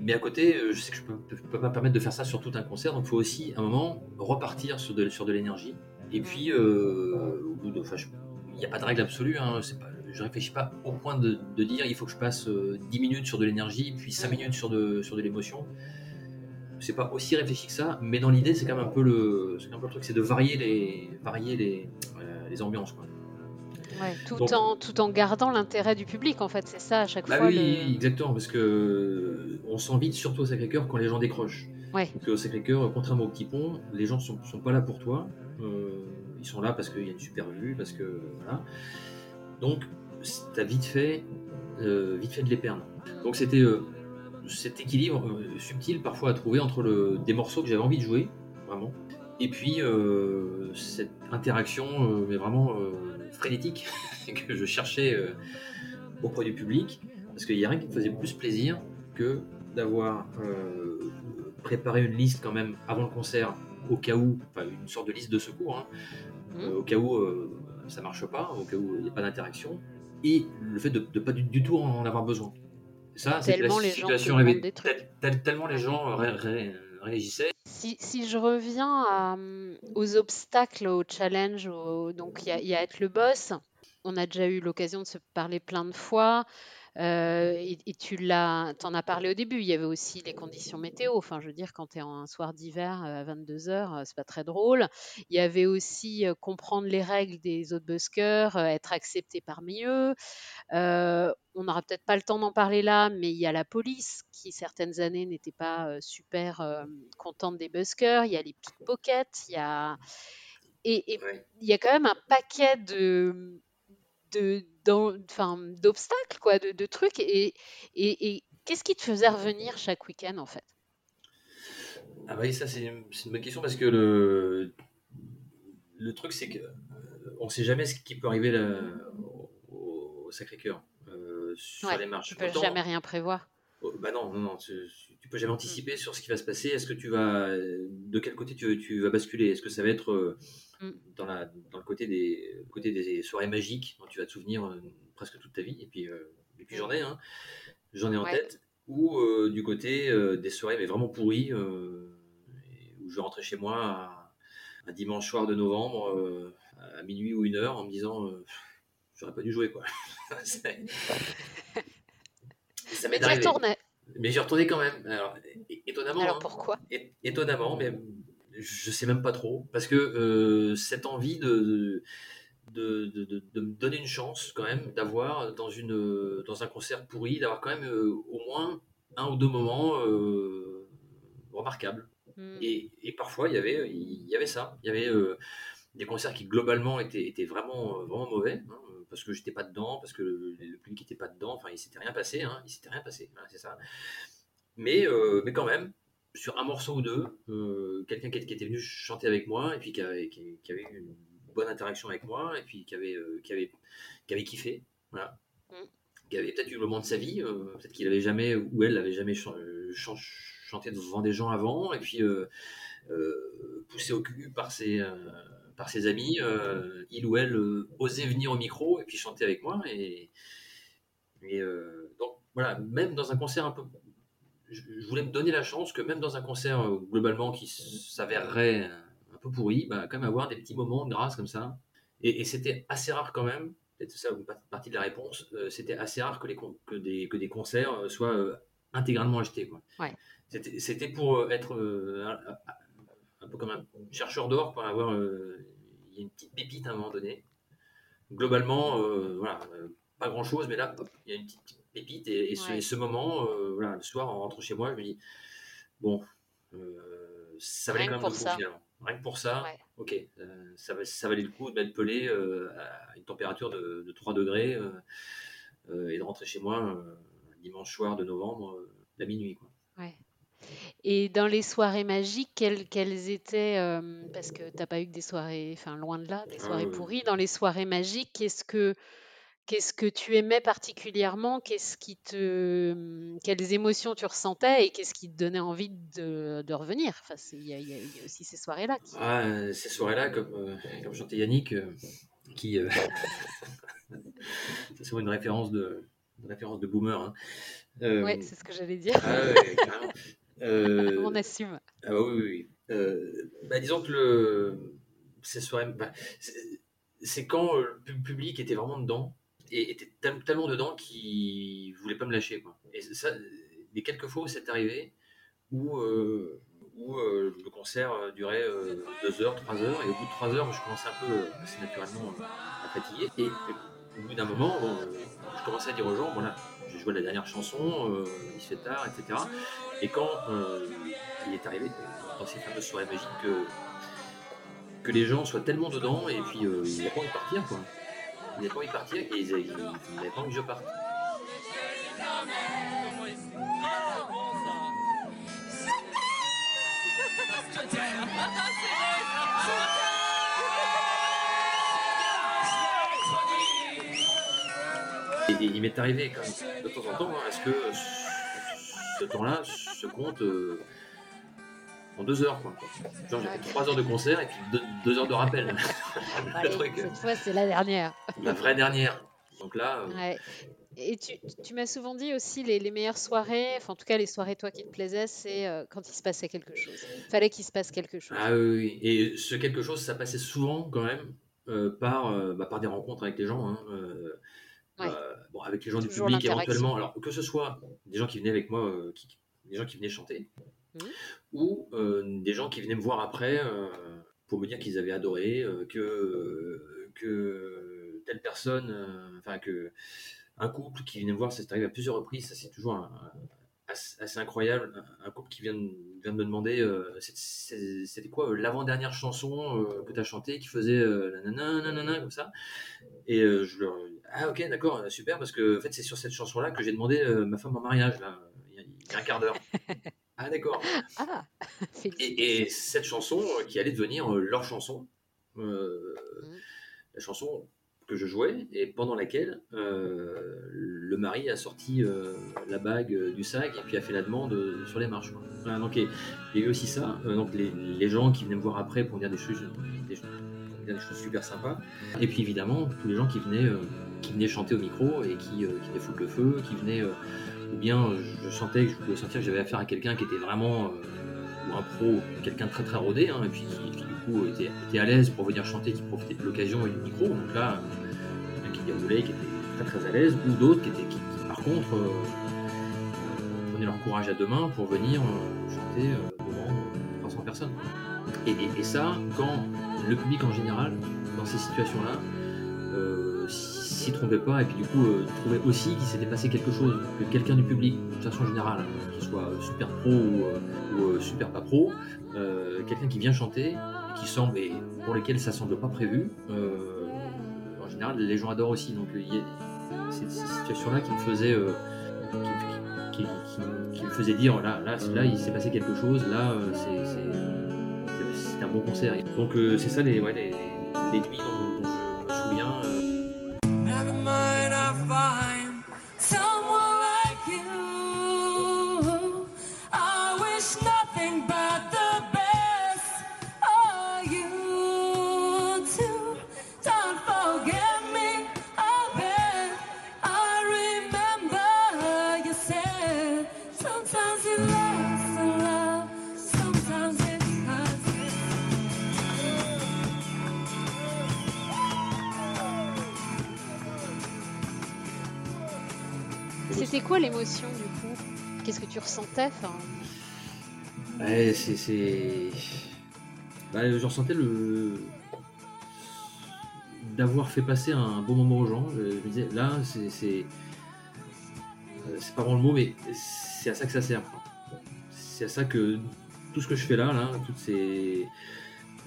mais à côté, je sais que je peux, pas me permettre de faire ça sur tout un concert, donc il faut aussi à un moment repartir sur de, sur de l'énergie. Et puis, il n'y a pas de règle absolue, hein, c'est pas je réfléchis pas au point de, dire il faut que je passe 10 euh, minutes sur de l'énergie, puis 5 minutes sur de, sur de l'émotion. C'est pas aussi réfléchi que ça, mais dans l'idée, c'est quand même un peu le, un peu le truc, c'est de varier les, varier les, euh, les ambiances. Quoi. Ouais, tout, en, tout en gardant l'intérêt du public, en fait, c'est ça à chaque bah fois. Oui, exactement, parce que on s'en vite surtout au Sacré-Cœur quand les gens décrochent. Ouais. Parce qu'au Sacré-Cœur, contrairement au Petit Pont, les gens sont, sont pas là pour toi. Euh, ils sont là parce qu'il y a une super vue, parce que voilà. Donc, t'as vite fait, euh, vite fait de les perdre. Donc c'était euh, cet équilibre euh, subtil parfois à trouver entre le, des morceaux que j'avais envie de jouer, vraiment, et puis cette interaction mais vraiment frénétique que je cherchais auprès du public, parce qu'il n'y a rien qui me faisait plus plaisir que d'avoir préparé une liste quand même avant le concert, au cas où, enfin une sorte de liste de secours, hein, euh, au cas où ça marche pas, au cas où il n'y a pas d'interaction, et le fait de ne pas du, du tout en avoir besoin. Ça, c'est la les gens situation demandent avait- des trucs. tel- tel- tellement les gens ré- ré- réagissaient. Si, si je reviens à, hum, aux obstacles, aux challenges, donc il y a, il y a être le boss. On a déjà eu l'occasion de se parler plein de fois. Euh, et, et tu l'as, t'en as parlé au début. Il y avait aussi les conditions météo. Enfin, je veux dire, quand tu es un soir d'hiver euh, à 22h, c'est pas très drôle. Il y avait aussi euh, comprendre les règles des autres buskers, euh, être accepté parmi eux. Euh, on n'aura peut-être pas le temps d'en parler là, mais il y a la police qui, certaines années, n'était pas euh, super euh, contente des buskers. Il y a les pickpockets, il y a... Et, il y a quand même un paquet de de d'obstacles quoi de, de trucs. Et, et, et qu'est-ce qui te faisait revenir chaque week-end en fait? Ah bah oui, ça c'est une, bonne question parce que le, le truc c'est que euh, on sait jamais ce qui peut arriver là, au, au Sacré-Cœur euh, sur Ouais, les marches. tu peux Autant- jamais rien prévoir bah non, non, non, tu, tu peux jamais anticiper sur ce qui va se passer. Est-ce que tu vas, de quel côté tu, tu vas basculer? Est-ce que ça va être euh, Mm. dans, la, dans le côté des, côté des soirées magiques dont tu vas te souvenir euh, presque toute ta vie Et puis, euh, et puis j'en ai, hein, j'en ai en Ouais. tête. Ou euh, du côté euh, des soirées mais vraiment pourries, euh, où je rentrais chez moi un dimanche soir de novembre euh, à minuit ou une heure en me disant euh, j'aurais pas dû jouer quoi. Ça m'est arrivé. Mais j'y retournais quand même. Alors, étonnamment. alors hein. pourquoi? Étonnamment, mais je sais même pas trop. Parce que euh, cette envie de, de, de, de- de me donner une chance, quand même, d'avoir dans, une, dans un concert pourri, d'avoir quand même euh, au moins un ou deux moments euh, remarquables. Hmm. Et, et parfois, il y avait, il y avait ça. Il y avait des concerts qui, globalement, étaient, étaient vraiment, vraiment mauvais. hein, parce que j'étais pas dedans, parce que le, le public était pas dedans. Enfin, il s'était rien passé. Hein, il s'était rien passé. Voilà, c'est ça. Mais, euh, mais quand même, sur un morceau ou deux, euh, quelqu'un qui, était venu chanter avec moi et puis qui avait, qui, qui avait eu une bonne interaction avec moi et puis qui avait, euh, qui avait, qui avait kiffé. Voilà. Mm. Qui avait peut-être eu le moment de sa vie. peut-être qu'il avait jamais, ou elle n'avait jamais chan- chan- chanté devant des gens avant. Et puis, poussé au cul par ses, par ses amis, euh, il ou elle euh, osait venir au micro et puis chanter avec moi. Et, et, euh, donc voilà, même dans un concert un peu. Je, je voulais me donner la chance que même dans un concert globalement qui s'avérerait un peu pourri, bah, quand même avoir des petits moments de grâce comme ça. Et, et c'était assez rare quand même, peut-être ça une partie de la réponse, c'était assez rare que, les, que, des, que des concerts soient intégralement achetés. Quoi. Ouais. C'était, pour être un, peu comme un chercheur d'or, pour avoir euh, il y a une petite pépite à un moment donné. Globalement, euh, voilà, euh, pas grand chose, mais là, il y a une petite, petite pépite. Et, et ce, Ouais. et ce moment, voilà, le soir, en rentrant chez moi, je me dis, bon, ça valait Rien quand même le coup ça. finalement. Rien que pour ça, Ouais. ok, euh, ça, va- ça valait le coup de m'être pelé euh, à une température de, de 3 degrés euh, et de rentrer chez moi dimanche soir de novembre, à minuit. Quoi. Ouais. Et dans les soirées magiques, quelles, quelles étaient, euh, parce que t'as pas eu que des soirées, enfin loin de là, des Ah, soirées pourries, dans les soirées magiques, qu'est-ce que, qu'est-ce que tu aimais particulièrement, qu'est-ce qui te, quelles émotions tu ressentais et qu'est-ce qui te donnait envie de, de revenir? Enfin, c'est- il y, a- il y a il y a aussi ces soirées-là. qui- Ah, euh, ces soirées-là, comme, euh, comme chantait Yannick, euh, qui. euh, c'est une référence de, une référence de boomer. hein. Euh, Ouais, c'est ce que j'allais dire. ah ouais, carrément. Euh, On assume. Ah bah oui, oui, oui. Euh, bah, disons que le, ces soirées, bah, c'est- c'est quand euh, le pub- public était vraiment dedans et était tel- tellement dedans qu'il voulait pas me lâcher. Quoi. Et ça, les quelques fois où c'est arrivé, où, euh, où euh, le concert durait euh, deux heures, trois heures, et au bout de trois heures, je commençais un peu assez naturellement à fatiguer. Et au bout d'un moment, bon, je commençais à dire aux gens, voilà, la dernière chanson, euh, il se fait tard, etc. Et quand euh, il est arrivé dans ces fameuses soirées magiques que, que les gens soient tellement dedans et puis euh, ils n'avaient pas envie de partir quoi. Ils n'avaient pas envie de partir et ils n'avaient pas envie que je parte. Il m'est arrivé quand même de temps en temps, hein, est-ce que ce temps-là se compte euh, en deux heures quoi. Genre j'ai fait trois heures de concert et puis deux, deux heures de rappel. Allez, truc, cette fois, c'est la dernière. la vraie dernière. Donc là, euh, Ouais. Et tu, tu m'as souvent dit aussi les, les meilleures soirées, enfin en tout cas les soirées toi qui te plaisaient, c'est euh, quand il se passait quelque chose. Il fallait qu'il se passe quelque chose. Ah oui, oui. Et ce quelque chose, ça passait souvent quand même euh, par, euh, bah, par des rencontres avec les gens. hein, euh, Ouais. euh, bon, avec les gens du public éventuellement. Alors que ce soit des gens qui venaient avec moi, euh, qui- des gens qui venaient chanter, Mhm. ou euh, des gens qui venaient me voir après pour me dire qu'ils avaient adoré, que, que telle personne, enfin que un couple qui venait me voir, ça s'est arrivé à plusieurs reprises, ça c'est toujours un- assez, assez incroyable. Un, un couple qui vient, de- vient de me demander euh, c'était quoi euh, l'avant-dernière chanson euh, que tu as chantée qui faisait nanana, nanana, comme ça. Et je leur ah ok d'accord super parce que en fait c'est sur cette chanson là que j'ai demandé ma femme en mariage là il y a, il y a un quart d'heure. ah d'accord. Ah, Et, cette chanson qui allait devenir leur chanson, euh, Mhm. la chanson que je jouais et pendant laquelle euh, le mari a sorti euh, la bague euh, du sac et puis a fait la demande sur les marches. donc il y a eu aussi ça. Donc les, les gens qui venaient me voir après pour dire des choses, des, choses super sympas. Et puis évidemment tous les gens qui venaient, qui venaient chanter au micro et qui, qui venaient foutre le feu, qui venaient ou bien je sentais que je pouvais sentir que j'avais affaire à quelqu'un qui était vraiment ou un pro, quelqu'un très très rodé, hein, et puis qui, coup était, était à l'aise pour venir chanter, qui profitait de l'occasion et du micro. Donc là, euh, qui déroulait, qui était très très à l'aise, ou d'autres qui étaient qui, par contre euh, euh, prenaient leur courage à deux mains pour venir euh, chanter euh, devant euh, 300 personnes. Et, et- ça, quand le public en général, dans ces situations-là, euh, s'y trompait pas et puis du coup euh, trouvait aussi qu'il s'était passé quelque chose, que quelqu'un du public, de façon générale, qu'il soit euh, super pro ou, euh, euh, super pas pro, euh, quelqu'un qui vient chanter qui semble et pour lesquels ça semble pas prévu, euh, en général les gens adorent aussi. Donc euh, il y a ces situations-là qui me faisaient euh, qui, me faisaient dire là, là, là il s'est passé quelque chose, là euh, c'est- un bon concert. Donc euh, c'est ça les, les, les nuits l'émotion du coup? Qu'est-ce que tu ressentais Ouais, c'est. Bah, je ressentais le. d'avoir fait passer un bon moment aux gens. Je me disais, là, c'est. C'est euh, c'est pas vraiment le mot, mais c'est à ça que ça sert. C'est à ça que tout ce que je fais là, là toutes ces.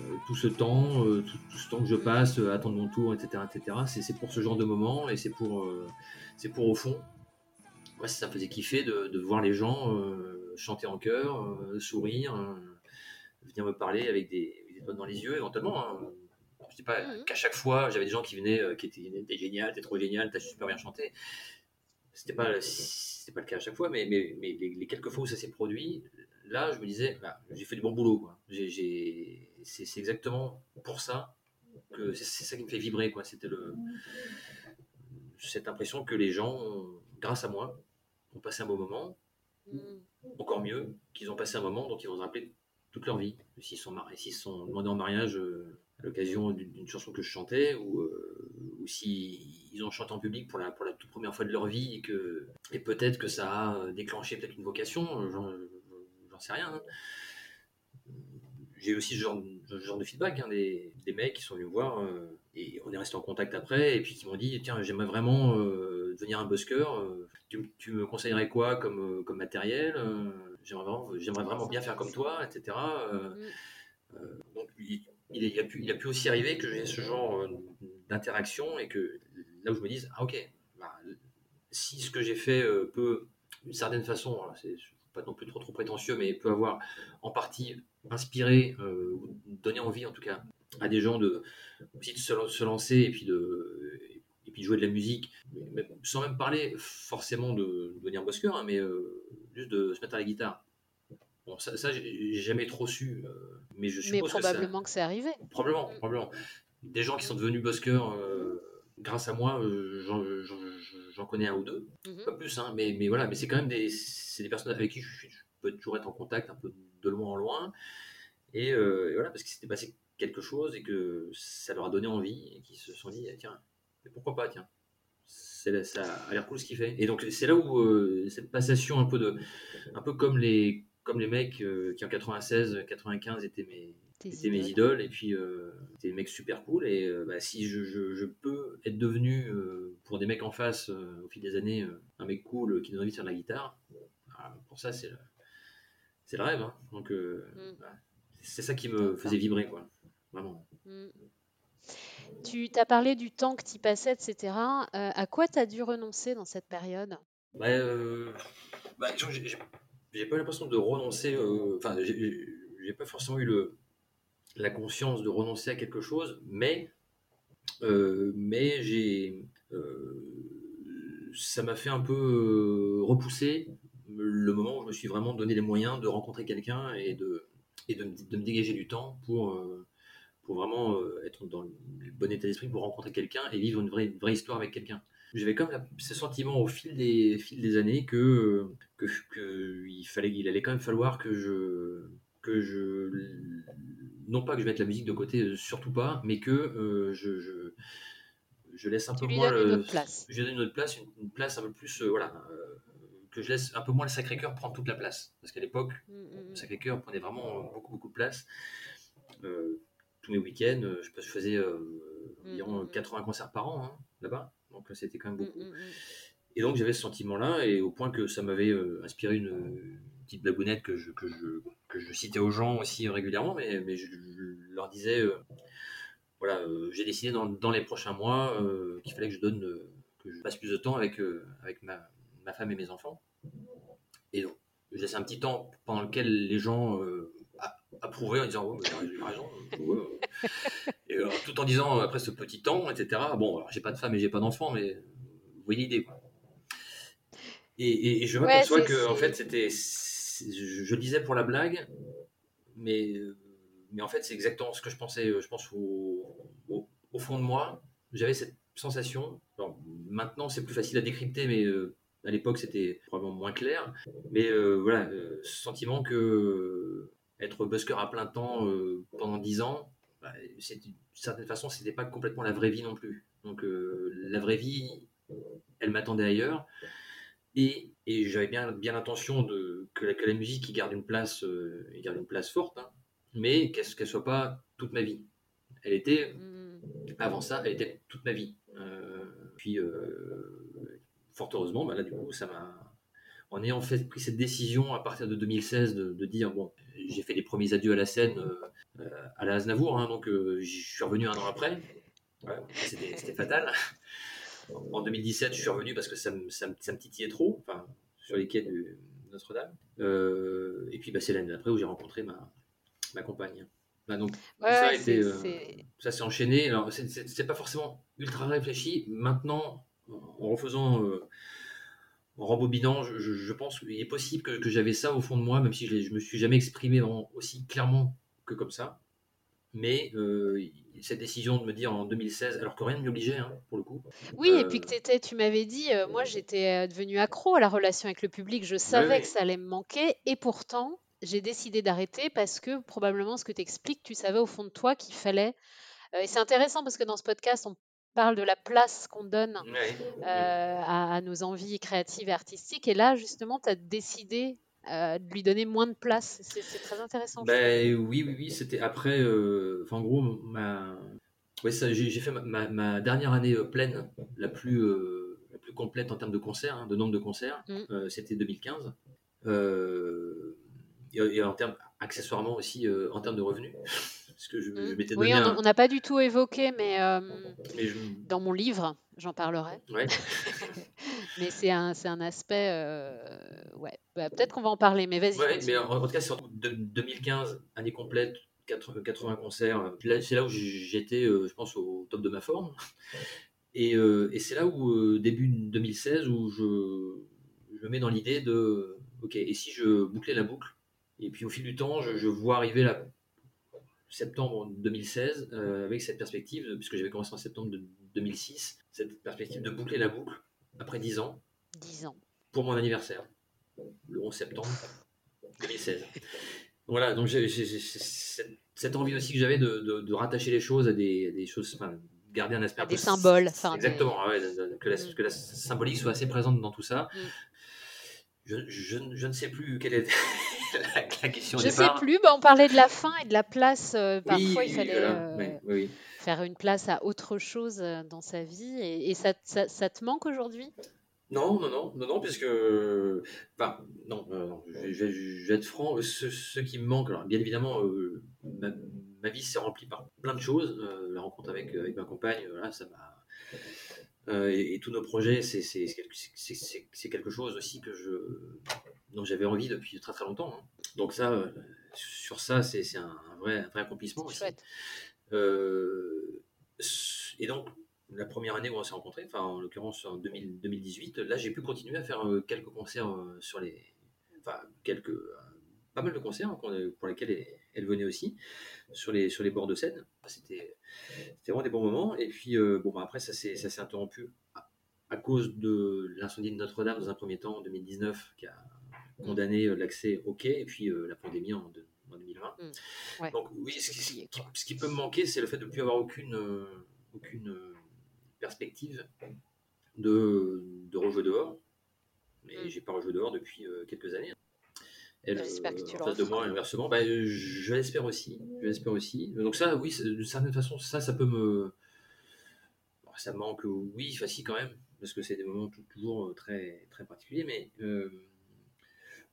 euh, tout ce temps, euh, tout, ce temps que je passe, attendre mon tour, etc., etc., c'est pour ce genre de moment et c'est pour, c'est pour au fond, ouais, ça me faisait kiffer de, de voir les gens euh, chanter en chœur, euh, sourire, euh, venir me parler avec des, avec des étoiles dans les yeux éventuellement. hein. Je dis pas Mhm. qu'à chaque fois j'avais des gens qui venaient, qui étaient t'es génial, t'es trop génial, t'as super bien chanté. C'était pas, c'était pas le cas à chaque fois, mais, mais, mais les, les quelques fois où ça s'est produit, là je me disais, bah, j'ai fait du bon boulot. quoi. J'ai- j'ai- c'est, c'est exactement pour ça que c'est, c'est ça qui me fait vibrer. Quoi. C'était le, cette impression que les gens, grâce à moi, ont passé un bon moment, encore mieux, qu'ils ont passé un moment dont ils vont se rappeler toute leur vie. S'ils sont, s'ils sont demandés en mariage euh, à l'occasion d'une, chanson que je chantais, ou, euh, ou s'ils ont chanté en public pour la, pour la toute première fois de leur vie, et, que, et peut-être que ça a déclenché peut-être une vocation, j'en, j'en sais rien. hein. J'ai aussi ce genre, ce genre de feedback, hein, des, des mecs qui sont venus me voir, euh, et on est resté en contact après, et puis qui m'ont dit, tiens, j'aimerais vraiment euh, devenir un busker, euh, tu, tu me conseillerais quoi comme, comme matériel J'aimerais vraiment, j'aimerais vraiment bien faire comme toi, etc. Mm. donc, il, il, il a pu, il a pu aussi arriver que j'ai ce genre d'interaction et que là où je me dise, ah ok, bah, si ce que j'ai fait peut, d'une certaine façon, alors, c'est pas non plus trop, trop prétentieux, mais peut avoir en partie inspiré, euh, donné envie en tout cas à des gens de, aussi de se, lancer et puis de, et puis jouer de la musique, mais sans même parler forcément de, devenir busker, hein, mais euh, juste de se mettre à la guitare. Bon, ça, ça j'ai jamais trop su, euh, mais je Mais suppose probablement que c'est arrivé. Probablement, Mm. probablement. Des gens qui sont devenus buskers euh, grâce à moi, j'en- connais un ou deux, Mhm. pas plus, hein, mais, mais voilà, mais c'est quand même des, c'est des personnes avec qui je, je peux toujours être en contact un peu de loin en loin, et, euh, et voilà, parce qu'il s'était passé quelque chose et que ça leur a donné envie, et qu'ils se sont dit, ah, tiens, mais pourquoi pas, tiens, ça a l'air cool ce qu'il fait. Et donc c'est là où euh, cette passation un peu de, un peu comme les, comme les mecs euh, qui en 96, 95 étaient mes, mes idoles. et puis euh, c'était des mecs super cool. Et euh, bah, si je, je- je peux être devenu euh, pour des mecs en face au fil des années un mec cool qui donne envie de faire de la guitare ah, pour ça c'est c'est le rêve hein. donc euh, Mm. c'est ça qui me faisait vibrer quoi vraiment Mm. Tu t'as parlé du temps que tu passais, etc. Euh, à quoi tu as dû renoncer dans cette période? Bah, euh, bah, j'ai- pas l'impression de renoncer. euh, Enfin, j'ai- pas forcément eu le, la conscience de renoncer à quelque chose, mais mais j'ai ça m'a fait un peu repousser le moment où je me suis vraiment donné les moyens de rencontrer quelqu'un et de et de, me- de me dégager du temps pour euh, pour vraiment euh, être dans le bon état d'esprit pour rencontrer quelqu'un et vivre une vraie, une vraie histoire avec quelqu'un. J'avais comme la- ce sentiment au fil des, fil des années que, que, que il, fallait, il allait quand même falloir que je, que je. Non pas que je mette la musique de côté, surtout pas, mais que euh, je, je, je laisse un Tu peu moins. le- autre place. Je donne une autre place, une, une place un peu plus. euh, voilà. euh, que je laisse un peu moins le Sacré-Cœur prendre toute la place. Parce qu'à l'époque, Mm, mm, le Sacré-Cœur prenait vraiment beaucoup, beaucoup de place. Euh, tous mes week-ends, euh, je, je faisais euh, environ Mm, mm, 80 concerts par an hein, là-bas. Donc euh, c'était quand même mm, beaucoup. mm, mm. Et donc j'avais ce sentiment-là, et au point que ça m'avait euh, inspiré une, une petite blagounette que je, que, je, que je citais aux gens aussi régulièrement, mais, mais je, je leur disais, euh, voilà, euh, j'ai décidé dans, dans les prochains mois euh, qu'il fallait que je donne, euh, que je passe plus de temps avec, euh, avec ma, ma femme et mes enfants. Et donc, je laissais un petit temps pendant lequel les gens euh, approuvaient en disant, ouais, j'ai raison. ouais, ouais. Et, euh, tout en disant, euh, après ce petit temps, etc., bon, alors j'ai pas de femme et j'ai pas d'enfant, mais vous voyez l'idée, quoi. Et, et- et je Ouais, m'aperçois c'est- que, en fait, c'était. Je, disais pour la blague, mais, euh, mais en fait, c'est exactement ce que je pensais. Je pense au, au, au fond de moi, j'avais cette sensation. Alors, maintenant, c'est plus facile à décrypter, mais euh, à l'époque, c'était probablement moins clair. Mais euh, voilà, euh, ce sentiment que euh, être busker à plein temps pendant 10 ans, bah, d'une certaine façon, c'était pas complètement la vraie vie non plus. Donc, la vraie vie, elle m'attendait ailleurs. Et, et j'avais bien, bien l'intention de, que, la, que la musique y garde une place, y garde une place forte, hein, mais qu'elle ne soit pas toute ma vie. Elle était, Mm, avant ça, elle était toute ma vie. Euh, puis, euh, fort heureusement, bah là, du coup, ça m'a. En ayant fait, pris cette décision à partir de 2016 de, de dire bon, j'ai fait les premiers adieux à la scène euh, euh, à la Aznavour, hein, donc euh, je suis revenu un an après. Ouais, c'était fatal. En 2017, je suis revenu parce que ça me, ça me, ça me titillait trop, enfin, sur les quais de Notre-Dame. Euh, et puis, bah, c'est l'année d'après où j'ai rencontré ma, ma compagne. Bah, donc, Ouais, ça a été, euh, ça s'est enchaîné. Alors, c'est pas forcément ultra réfléchi. Maintenant, en refaisant, euh, en rembobinant, je, pense qu'il est possible que, que j'avais ça au fond de moi, même si je, je me suis jamais exprimé aussi clairement que comme ça. Mais euh, cette décision de me dire en 2016, alors que rien ne m'y obligeait, hein, pour le coup. Oui, et Euh, puis que t'étais, tu m'avais dit, euh, moi j'étais euh, devenue accro à la relation avec le public, je savais que ça allait me manquer, et pourtant j'ai décidé d'arrêter parce que probablement ce que tu expliques, tu savais au fond de toi qu'il fallait. euh, et c'est intéressant parce que dans ce podcast, on parle de la place qu'on donne euh, à, à nos envies créatives et artistiques, et là justement, tu as décidé euh, de lui donner moins de place. C'est très intéressant. Ben oui, oui, oui, c'était après. euh, en gros, ma. Ouais, ça, j'ai fait ma, ma- ma dernière année euh, pleine, la plus, la plus complète en termes de concerts, hein, de nombre de concerts. Mm. c'était 2015. Euh, et, et en termes, accessoirement aussi, en termes de revenus. Parce que je, je Mm. m'étais Oui, donné on n'a pas du tout évoqué, mais euh, Mais je, dans mon livre, j'en parlerai. ouais. Mais c'est un, c'est un aspect. euh, ouais, Bah, peut-être qu'on va en parler, mais vas-y. Ouais, mais en, en tout cas, c'est en de- 2015, année complète, 80, 80 concerts. Là, C'est là où j'étais, euh, je pense, au top de ma forme. Et, euh, et c'est là où, euh, début 2016, où je, je me mets dans l'idée de, ok, et si je bouclais la boucle Et puis au fil du temps, je, je vois arriver la septembre 2016 euh, avec cette perspective, puisque j'avais commencé en septembre de 2006, cette perspective de boucler la boucle après 10 ans 10 ans. pour mon anniversaire, le 11 septembre 2016. Voilà, donc j'ai cette, cette envie aussi que j'avais de, de- de rattacher les choses à des, à des choses, enfin, garder un aspect À des symboles, enfin, Exactement, ouais, de- de- que, la, Mm. que la symbolique soit assez présente dans tout ça. Mm. Je, je, je ne sais plus quelle est la, la question au Je sais départ. plus, bah, on parlait de la fin et de la place. euh, Oui, parfois, il fallait voilà, euh, ouais, oui, oui. faire une place à autre chose euh, dans sa vie. Et, et ça, ça- ça te manque aujourd'hui? Non, non, non, non, non, puisque. Enfin, non, euh, non, je, vais être franc. Ce, ce qui me manque, alors bien évidemment, euh, ma, ma vie s'est remplie par plein de choses. euh, la rencontre avec, avec ma compagne, voilà, ça m'a. Euh, et, et tous nos projets, c'est quelque- chose aussi que je, dont j'avais envie depuis très très longtemps. hein. Donc, ça, euh, sur ça, c'est un, vrai, un vrai accomplissement aussi. Euh, et donc, la première année où on s'est rencontrés, enfin en l'occurrence en 2000 2018, là j'ai pu continuer à faire quelques concerts sur les. Enfin, quelques. pas mal de concerts pour lesquels elle, elle venait aussi, sur les, sur les bords de Seine. C'était c'était vraiment des bons moments. Et puis, euh, bon, bah, après, ça s'est interrompu à, à cause de l'incendie de Notre-Dame dans un premier temps en 2019, qui a condamné euh, l'accès au quai, et puis euh, la pandémie en, de- en 2020. Mm. Ouais. Donc oui, ce qui, ce qui- quoi. ce qui peut me manquer, c'est le fait de ne plus avoir aucune, aucune perspective de, de dehors. Mais Mm. j'ai pas rejoué dehors depuis quelques années. J'espère que tu le face de moi, inversement, bah, je, l'espère aussi. Je l'espère aussi. Donc ça, oui, d'une certaine façon, ça, ça peut me... bon, ça me manque, oui, facile quand même, parce que c'est des moments tout- toujours euh, très, très particuliers, mais... euh,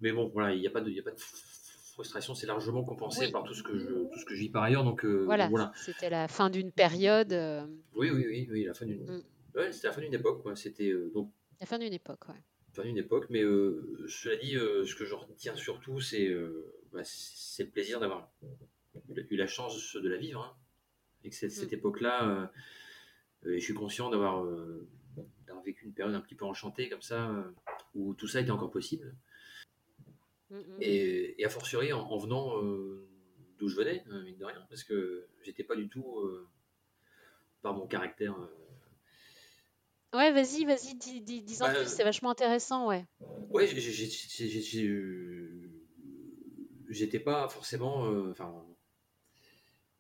mais bon, voilà, il n'y a pas de, y a pas de frustration, c'est largement compensé Oui. par tout ce que je, tout ce que je vis par ailleurs. Donc euh, Voilà, c'était la fin d'une période, euh, Oui, oui, oui, oui, la fin d'une, Mm. ouais, c'était la fin d'une époque, quoi. C'était euh, donc la fin d'une époque. Ouais. D'une époque, mais euh, cela dit, euh, ce que je retiens surtout, c'est, euh, bah, c'est le plaisir d'avoir eu la chance de la vivre, hein. et que cette, cette Mm. époque-là, et je suis conscient d'avoir, d'avoir vécu une période un petit peu enchantée comme ça, où tout ça était encore possible. Mm, mm. Et, et a fortiori en, en venant euh, d'où je venais, hein, mine de rien, parce que j'étais pas du tout, euh, par mon caractère. Ouais, vas-y, vas-y, dis, dis, dis en Bah, plus, c'est vachement intéressant, ouais. ouais, euh, j'étais pas forcément. euh, Enfin.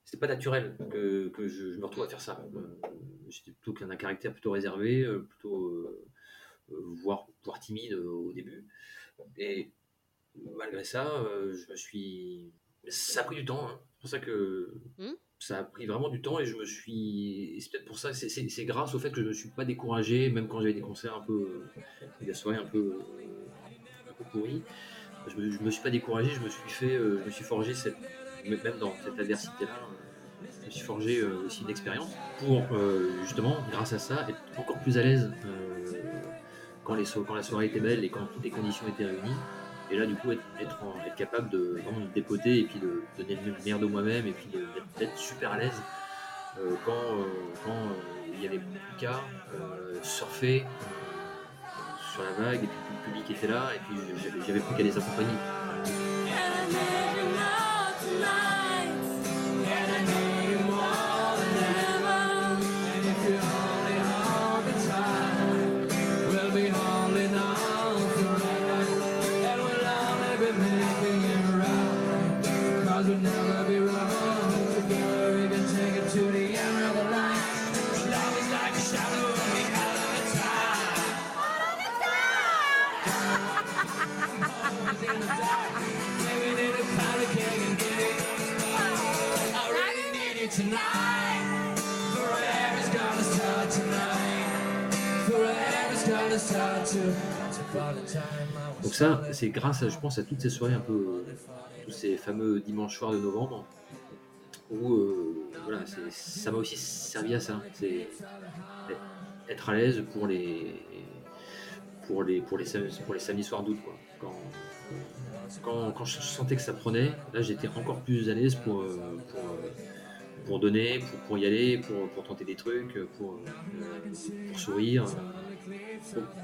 c'était pas naturel que, que je, je me retrouve à faire ça. Euh, j'étais plutôt qu'un caractère plutôt réservé, plutôt. euh, voire, voire timide au début. Et malgré ça, je me suis. Ça a pris du temps. hein. C'est pour ça que Hmm. Ça a pris vraiment du temps et je me suis. C'est peut-être pour ça, c'est- grâce au fait que je ne me suis pas découragé, même quand j'avais des concerts un peu. des soirées un peu. un peu pourries. Je je me suis pas découragé, je me suis fait. euh, je me suis forgé cette. Même dans cette adversité-là, euh, je me suis forgé euh, aussi une expérience pour euh, justement, grâce à ça, être encore plus à l'aise euh, quand, quand la soirée était belle et quand toutes les conditions étaient réunies. Et là, du coup, être, capable de vraiment me dépoter et puis de donner le meilleur de moi-même et puis de- d'être- super à l'aise euh, quand, euh, euh, il y avait plus qu'à euh, surfer sur la vague et puis le public était là et puis j'avais plus qu'à les accompagner. Donc ça, c'est grâce, à, je pense, à toutes ces soirées un peu, tous ces fameux dimanches soirs de novembre, où euh, voilà, ça m'a aussi servi à ça. C'est être à l'aise pour les, pour les, pour les, samedis soirs d'août, quoi. Quand, je sentais que ça prenait, là, j'étais encore plus à l'aise pour, euh, euh, pour donner, pour, pour y aller, pour, pour tenter des trucs, pour, euh, pour sourire.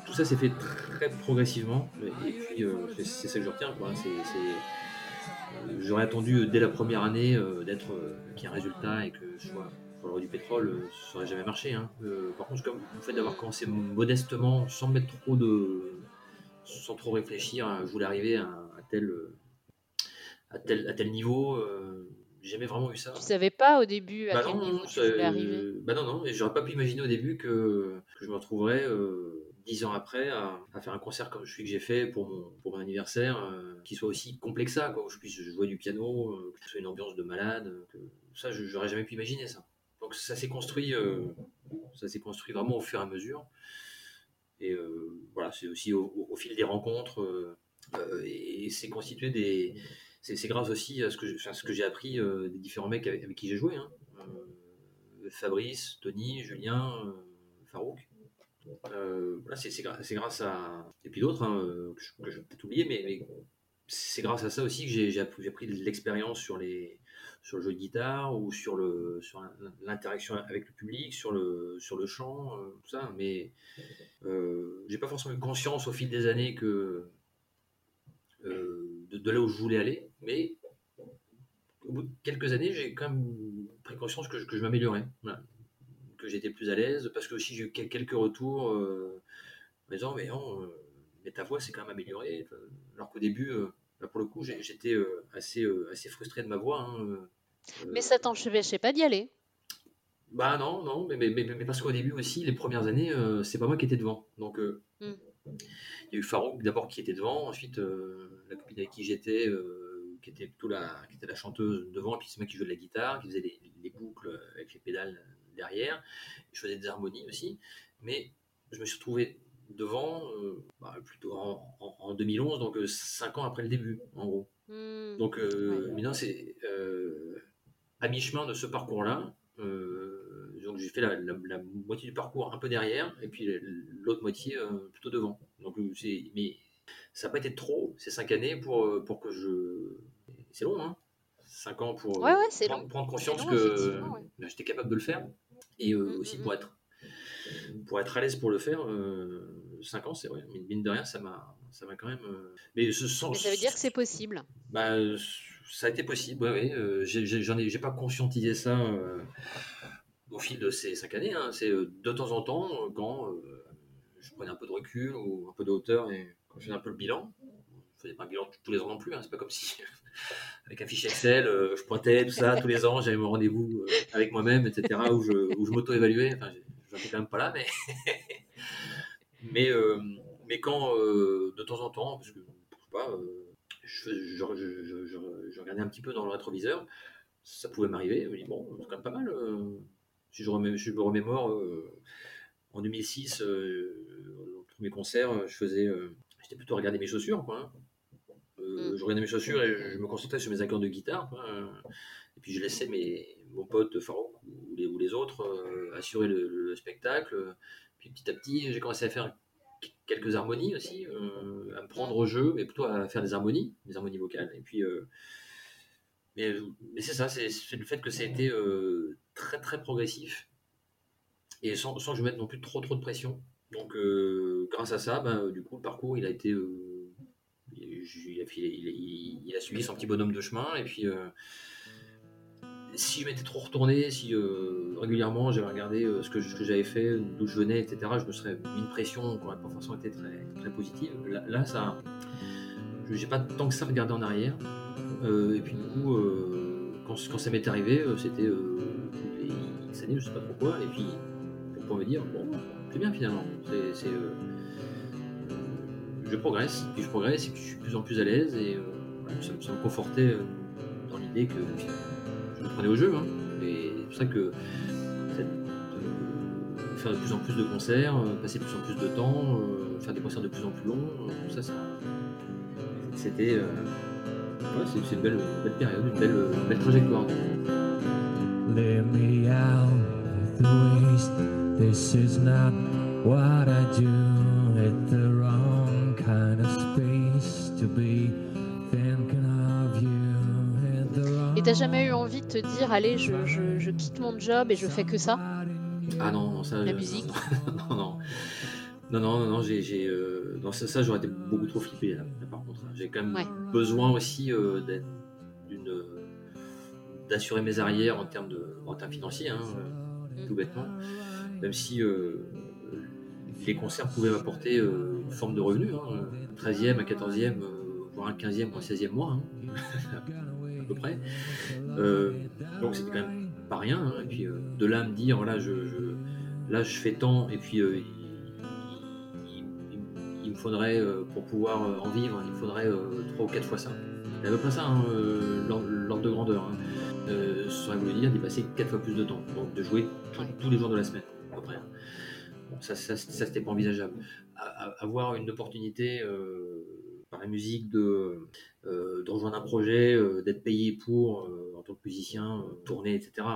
Tout ça s'est fait très progressivement, et puis euh, c'est ça que je retiens. quoi. C'est- euh, J'aurais attendu dès la première année d'être qu'il y ait un résultat et que je sois roi du pétrole, ça n'aurait jamais marché. hein. Par contre, comme le fait d'avoir commencé modestement, sans mettre trop de, sans trop réfléchir, hein, je voulais arriver à, tel, à tel, à tel niveau. Jamais vraiment eu ça. Tu savais pas au début à Bah quel non, niveau non, tu ça- voulais arriver? bah non, non, et j'aurais pas pu imaginer au début que, que je me retrouverais euh, dix ans après à, à faire un concert comme celui que j'ai fait pour mon, pour mon anniversaire, euh, qui soit aussi complexe que ça, quoi, où je puisse jouer du piano, euh, que ce soit une ambiance de malade, euh, que, ça, je- j'aurais jamais pu imaginer ça. Donc ça s'est construit, euh, ça s'est construit vraiment au fur et à mesure. Et euh, voilà, c'est aussi au, au- au fil des rencontres, euh, euh, et, et c'est constitué des, c'est grâce aussi à ce que, j'ai- appris euh, des différents mecs avec, qui j'ai joué. hein. Euh, Fabrice, Tony, Julien, euh, Farouk. Voilà, c'est grâce à. Et puis d'autres, hein, que je, vais peut-être oublier, mais, c'est grâce à ça aussi que j'ai appris, j'ai pris de l'expérience sur, les, sur le jeu de guitare ou sur le sur l'interaction avec le public, sur le, sur le chant, tout ça. Mais euh, j'ai pas forcément eu conscience au fil des années que de, de là où je voulais aller, mais au bout de quelques années, j'ai quand même pris conscience que je, que je m'améliorais, voilà. que j'étais plus à l'aise, parce que aussi j'ai eu quel- quelques retours euh, en me disant mais non, euh, mais ta voix s'est quand même améliorée, alors qu'au début, euh, là, pour le coup, j'étais euh, assez, assez frustré de ma voix. hein, Mais ça t'empêchait pas d'y aller. bah non, non, mais, mais, mais, mais parce qu'au début aussi, les premières années, euh, c'est pas moi qui étais devant. Donc euh, Mm. Il y a eu Farouk d'abord qui était devant, ensuite euh, la copine avec qui j'étais, euh, qui était plutôt la, qui était la chanteuse devant, et puis c'est moi qui jouais de la guitare, qui faisait les, les boucles avec les pédales derrière. Je faisais des harmonies aussi, mais je me suis retrouvé devant euh, bah, plutôt en, en- en 2011, donc 5 ans après le début, en gros. Hmm. Donc, euh, Ouais. maintenant, c'est euh, à mi-chemin de ce parcours-là. Donc, j'ai fait la, la- la moitié du parcours un peu derrière, et puis l'autre moitié euh, plutôt devant. Donc, euh, c'est, mais ça n'a pas été trop ces cinq années pour, euh, pour que je. C'est long, hein Cinq ans pour Ouais, ouais, prendre, long. prendre conscience long, que ouais. ben, j'étais capable de le faire, et euh, Mm, aussi mm, pour mm. être pour être à l'aise pour le faire. euh, cinq ans, c'est vrai, mais mine de rien, ça m'a ça m'a quand même. euh, Mais, Mais ça veut dire que c'est possible. bah, ça a été possible, ouais, ouais. euh, j'en ai, j'ai pas conscientisé ça euh, au fil de ces cinq années. hein. C'est euh, de temps en temps, euh, quand euh, je prenais un peu de recul ou un peu de hauteur et quand je faisais un peu le bilan. Je faisais pas un bilan tous les ans non plus, hein, c'est pas comme si avec un fichier Excel, je pointais tout ça tous les ans, j'avais mon rendez-vous avec moi-même, etc., où je, m'auto-évaluais. Enfin, j'en étais quand même pas là, mais mais, mais quand de temps en temps, parce que je sais pas, je- je regardais un petit peu dans le rétroviseur, ça pouvait m'arriver. Je me dis, bon, c'est quand même pas mal. Si je, me remémore, euh, en 2006, euh, tous mes concerts, euh, je faisais, j'étais plutôt à regarder mes chaussures, quoi. hein. Mm. Je regardais mes chaussures et je, me concentrais sur mes accords de guitare, quoi. euh, Et puis je laissais mes, mon pote Farouk ou les, ou les autres assurer le, le spectacle. Puis petit à petit, j'ai commencé à faire quelques harmonies aussi, euh, à me prendre au jeu, mais plutôt à faire des harmonies, des harmonies vocales. Et puis, euh, mais, c'est ça, c'est le fait que ça a été euh, très très progressif et sans, sans que je mette non plus trop trop de pression. Donc, euh, grâce à ça, ben, du coup, le parcours, il a été, euh, il, a, suivi son petit bonhomme de chemin. Et puis, si je m'étais trop retourné, si régulièrement j'avais regardé ce que, ce que j'avais fait, d'où je venais, etc., je me serais mis une pression qui n'aurait pas forcément été très, très positive. Là, là, ça, je n'ai pas tant que ça regardé en arrière. Euh, et puis du coup, euh, quand, ça m'est arrivé, euh, c'était les X années, je sais pas trop quoi, et puis pour, me dire, bon, c'est bien finalement. Je progresse, puis je progresse, et puis je suis de plus en plus à l'aise, et ça, me- confortait dans l'idée que je me prenais au jeu. Hein, et c'est pour ça que faire de plus en plus de concerts, passer de plus en plus de temps, faire des concerts de plus en plus longs, tout ça, c'était ouais, c'est, une belle, belle période, une belle, trajectoire. Let me out of the waste. This is not what I do. At the wrong kind of space to be thinking of you. At the wrong Et t'as jamais eu envie de te dire, allez, je, je- je quitte mon job et je fais que ça? Ah non, non, ça. La euh, musique? Non, non. Non, non, non, non, j'ai. Non, ça, ça j'aurais été beaucoup trop flippé, là, là, par contre. J'ai quand même Ouais. besoin aussi euh, d'assurer mes arrières en termes, de, en termes financiers, hein, euh, Mm. tout bêtement. Même si euh, les concerts pouvaient m'apporter euh, une forme de revenu, hein, un 13e, un 14e, euh, voire un 15e ou un 16e mois, hein, à peu près. Donc c'était quand même pas rien. hein. Et puis de là à me dire, voilà, je, je- là je fais tant, et puis il- me faudrait, euh, pour pouvoir euh, en vivre, il me faudrait euh, trois ou quatre fois ça. C'est à peu près ça, hein, l'ordre de grandeur. Hein. Euh, ça voulu dire d'y passer quatre fois plus de temps, donc de jouer tous- Ouais. tous les jours de la semaine, à peu près. hein. Bon, ça, ça, ça, c'était pas envisageable. Avoir une opportunité euh, par la musique de, euh, de rejoindre un projet, d'être payé pour, en tant que musicien, tourner, etc.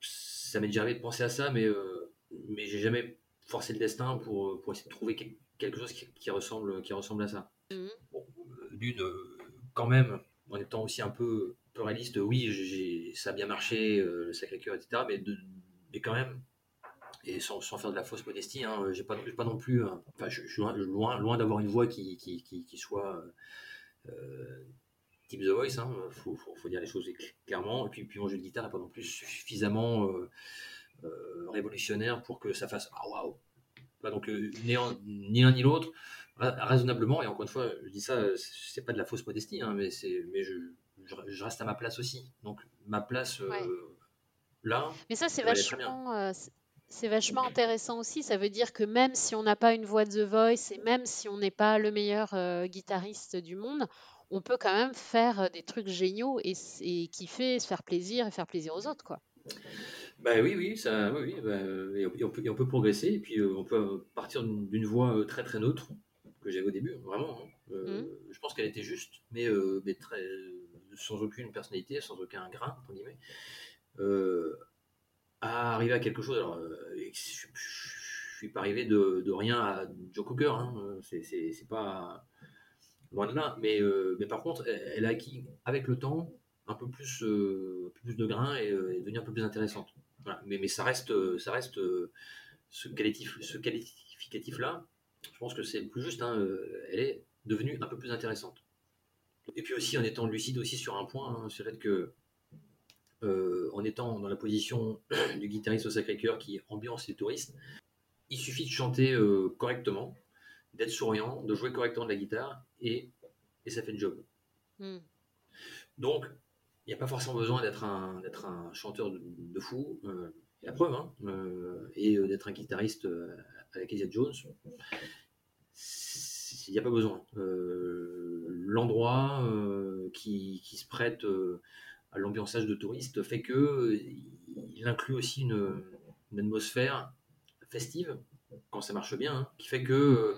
Ça m'est déjà arrivé de penser à ça, mais, mais j'ai jamais forcé le destin pour, pour essayer de trouver quel- quelque chose qui, qui ressemble, qui ressemble à ça. Mhm. Bon, euh, D'une, euh, quand même, en étant aussi un peu, peu réaliste, oui, ça a bien marché, euh, le Sacré-Cœur, etc. Mais, de- mais quand même, et sans, sans faire de la fausse modestie, hein, j'ai pas, pas non plus. Enfin, je, suis loin, loin, d'avoir une voix qui, qui, qui, qui soit euh, type The Voice. Hein, faut, faut, faut dire les choses cl- clairement. Et puis, puis mon jeu de guitare n'est pas non plus suffisamment euh, euh, révolutionnaire pour que ça fasse ah waouh. Donc euh, ni, un- ni l'un ni l'autre, ra- raisonnablement. Et encore une fois, je dis ça, c'est pas de la fausse modestie, hein, mais c'est, mais je, je, je reste à ma place aussi. Donc ma place euh, Ouais. là. Mais ça, c'est vachement, euh, c'est- vachement intéressant aussi. Ça veut dire que même si on n'a pas une voix de The Voice et même si on n'est pas le meilleur euh, guitariste du monde, on peut quand même faire des trucs géniaux et, et kiffer, se faire plaisir et faire plaisir aux autres, quoi. Bah oui, oui, ça, oui, oui, bah, et, on, et peut, et on peut progresser, et puis euh, on peut partir d'une voix euh, très très neutre que j'avais au début, vraiment. hein. Euh, Je pense qu'elle était juste, mais, mais très, sans aucune personnalité, sans aucun grain, entre guillemets, à arriver à quelque chose. Alors, et je, je suis pas arrivé de, de rien à Joe Cooker, hein, c'est- c'est c'est pas loin de là, mais, mais par contre, elle, elle a acquis avec le temps un peu plus, un peu plus de grain et est devenue un peu plus intéressante. Voilà. Mais, mais ça reste, euh, ça reste euh, ce, qualitif, ce qualificatif-là, je pense que c'est le plus juste. hein, euh, elle est devenue un peu plus intéressante. Et puis aussi en étant lucide aussi sur un point, hein, le fait que euh, en étant dans la position du guitariste au Sacré-Cœur qui ambiance les touristes, il suffit de chanter euh, correctement, d'être souriant, de jouer correctement de la guitare et, et ça fait le job. Hmm. Donc, n'y a pas forcément besoin d'être un, d'être un chanteur de, fou, euh, la preuve, hein, euh, et euh, d'être un guitariste euh, à la Jones. Il n'y a pas besoin. L'endroit qui, qui se prête à l'ambiançage de touristes fait que il inclut aussi une, atmosphère festive, quand ça marche bien, hein, qui fait que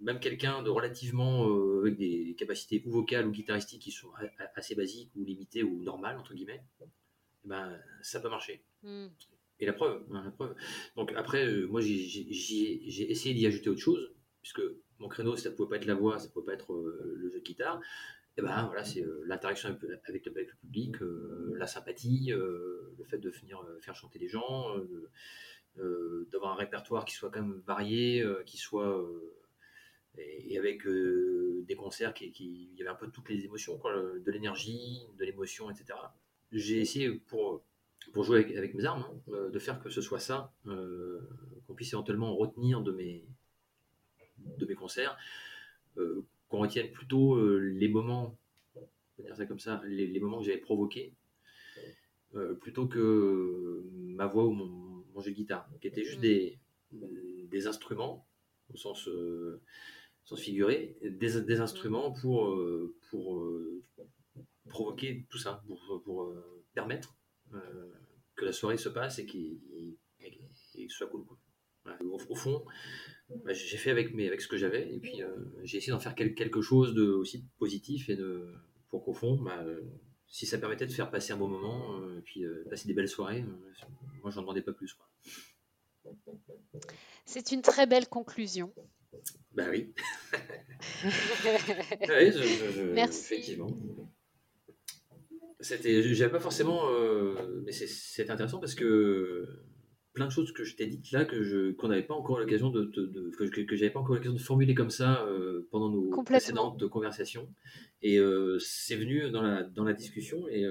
même quelqu'un de relativement euh, avec des capacités ou vocales ou guitaristiques qui sont assez basiques ou limitées ou normales entre guillemets, eh ben ça peut marcher. Hmm. Et la preuve, hein, la preuve. Donc après, euh, moi j'ai- essayé d'y ajouter autre chose, puisque mon créneau, ça pouvait pas être la voix, ça pouvait pas être euh, le jeu de guitare. Et ben voilà, c'est l'interaction avec, le, public, la sympathie, le fait de venir faire chanter les gens, d'avoir un répertoire qui soit quand même varié, qui soit et, et avec euh, des concerts qui, qui il y avait un peu toutes les émotions, quoi, de l'énergie, de l'émotion, etc. J'ai essayé pour pour jouer avec, avec mes armes, hein, euh, de faire que ce soit ça, euh, qu'on puisse éventuellement retenir de mes de mes concerts, euh, qu'on retienne plutôt euh, les moments, on dire ça comme ça, les, les moments que j'avais provoqués, plutôt que ma voix ou mon, mon jeu de guitare, qui étaient juste Mm. des, des instruments, au sens, sens figuré, des, des instruments pour, euh, pour euh, provoquer tout ça, pour, pour, euh, permettre euh, que la soirée se passe et qu'il soit cool. quoi. Voilà. Au, au fond, bah, j'ai fait avec, mes, avec ce que j'avais, et puis euh, j'ai essayé d'en faire quel- quelque chose de aussi de positif, et de, pour qu'au fond, bah, si ça permettait de faire passer un bon moment, euh, et puis euh, passer des belles soirées, euh, moi j'en demandais pas plus. C'est une très belle conclusion. Bah oui. Ouais, je- je- je- Merci. Effectivement. C'était, j'avais pas forcément, euh, mais c'est- intéressant parce que plein de choses que je t'ai dites là que je qu'on n'avait pas encore l'occasion de, de- de- que, j'avais pas encore l'occasion de formuler comme ça euh, pendant nos précédentes conversations et euh, c'est venu dans la dans la discussion et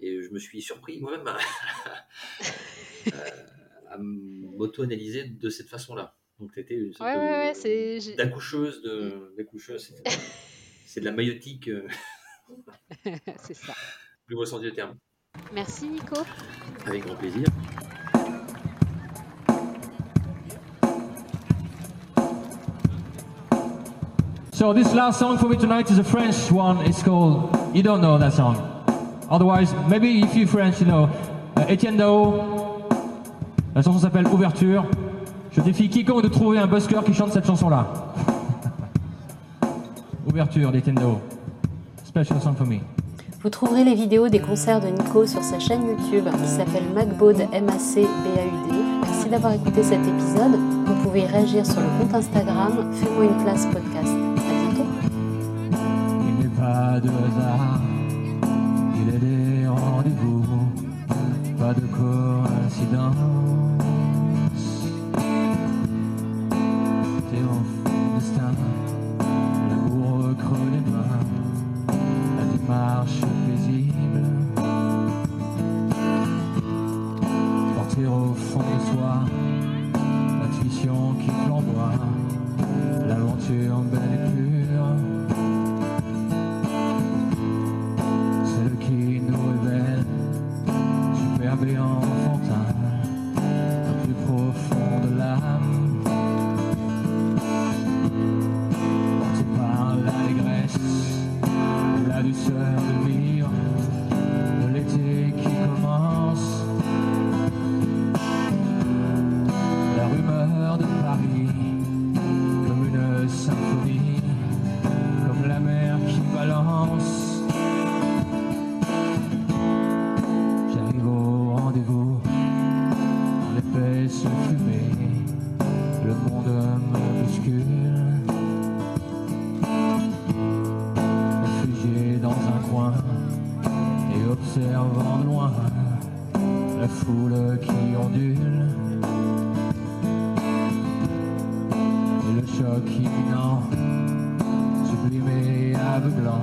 et je me suis surpris moi-même à, à- à m'auto-analyser de cette façon-là. Donc t'étais une sorte Ouais, de- ouais, d'accoucheuse de d'accoucheuse. c'est- C'est de la maïotique, euh, c'est ça. plus beau sens du terme. Merci Nico. Avec grand plaisir. So this last song for me tonight is a French one. It's called You Don't Know That Song. Otherwise, maybe if you French, you know. Uh, Etienne Dao. La chanson s'appelle Ouverture. Je défie quiconque de trouver un busker qui chante cette chanson-là. Ouverture d'Etienne Dao. Special song for me. Vous trouverez les vidéos des concerts de Nico sur sa chaîne YouTube qui s'appelle MacBaud M-A-C-B-A-U-D. Merci d'avoir écouté cet épisode. Vous pouvez réagir sur le compte Instagram Fais-moi une place podcast. À bientôt. Il n'est pas de hasard, il est des rendez-vous, pas de coïncidence. Fond de soi, l'intuition qui flamboie, l'aventure foule qui ondule. Et le choc imminent, sublime et aveuglant,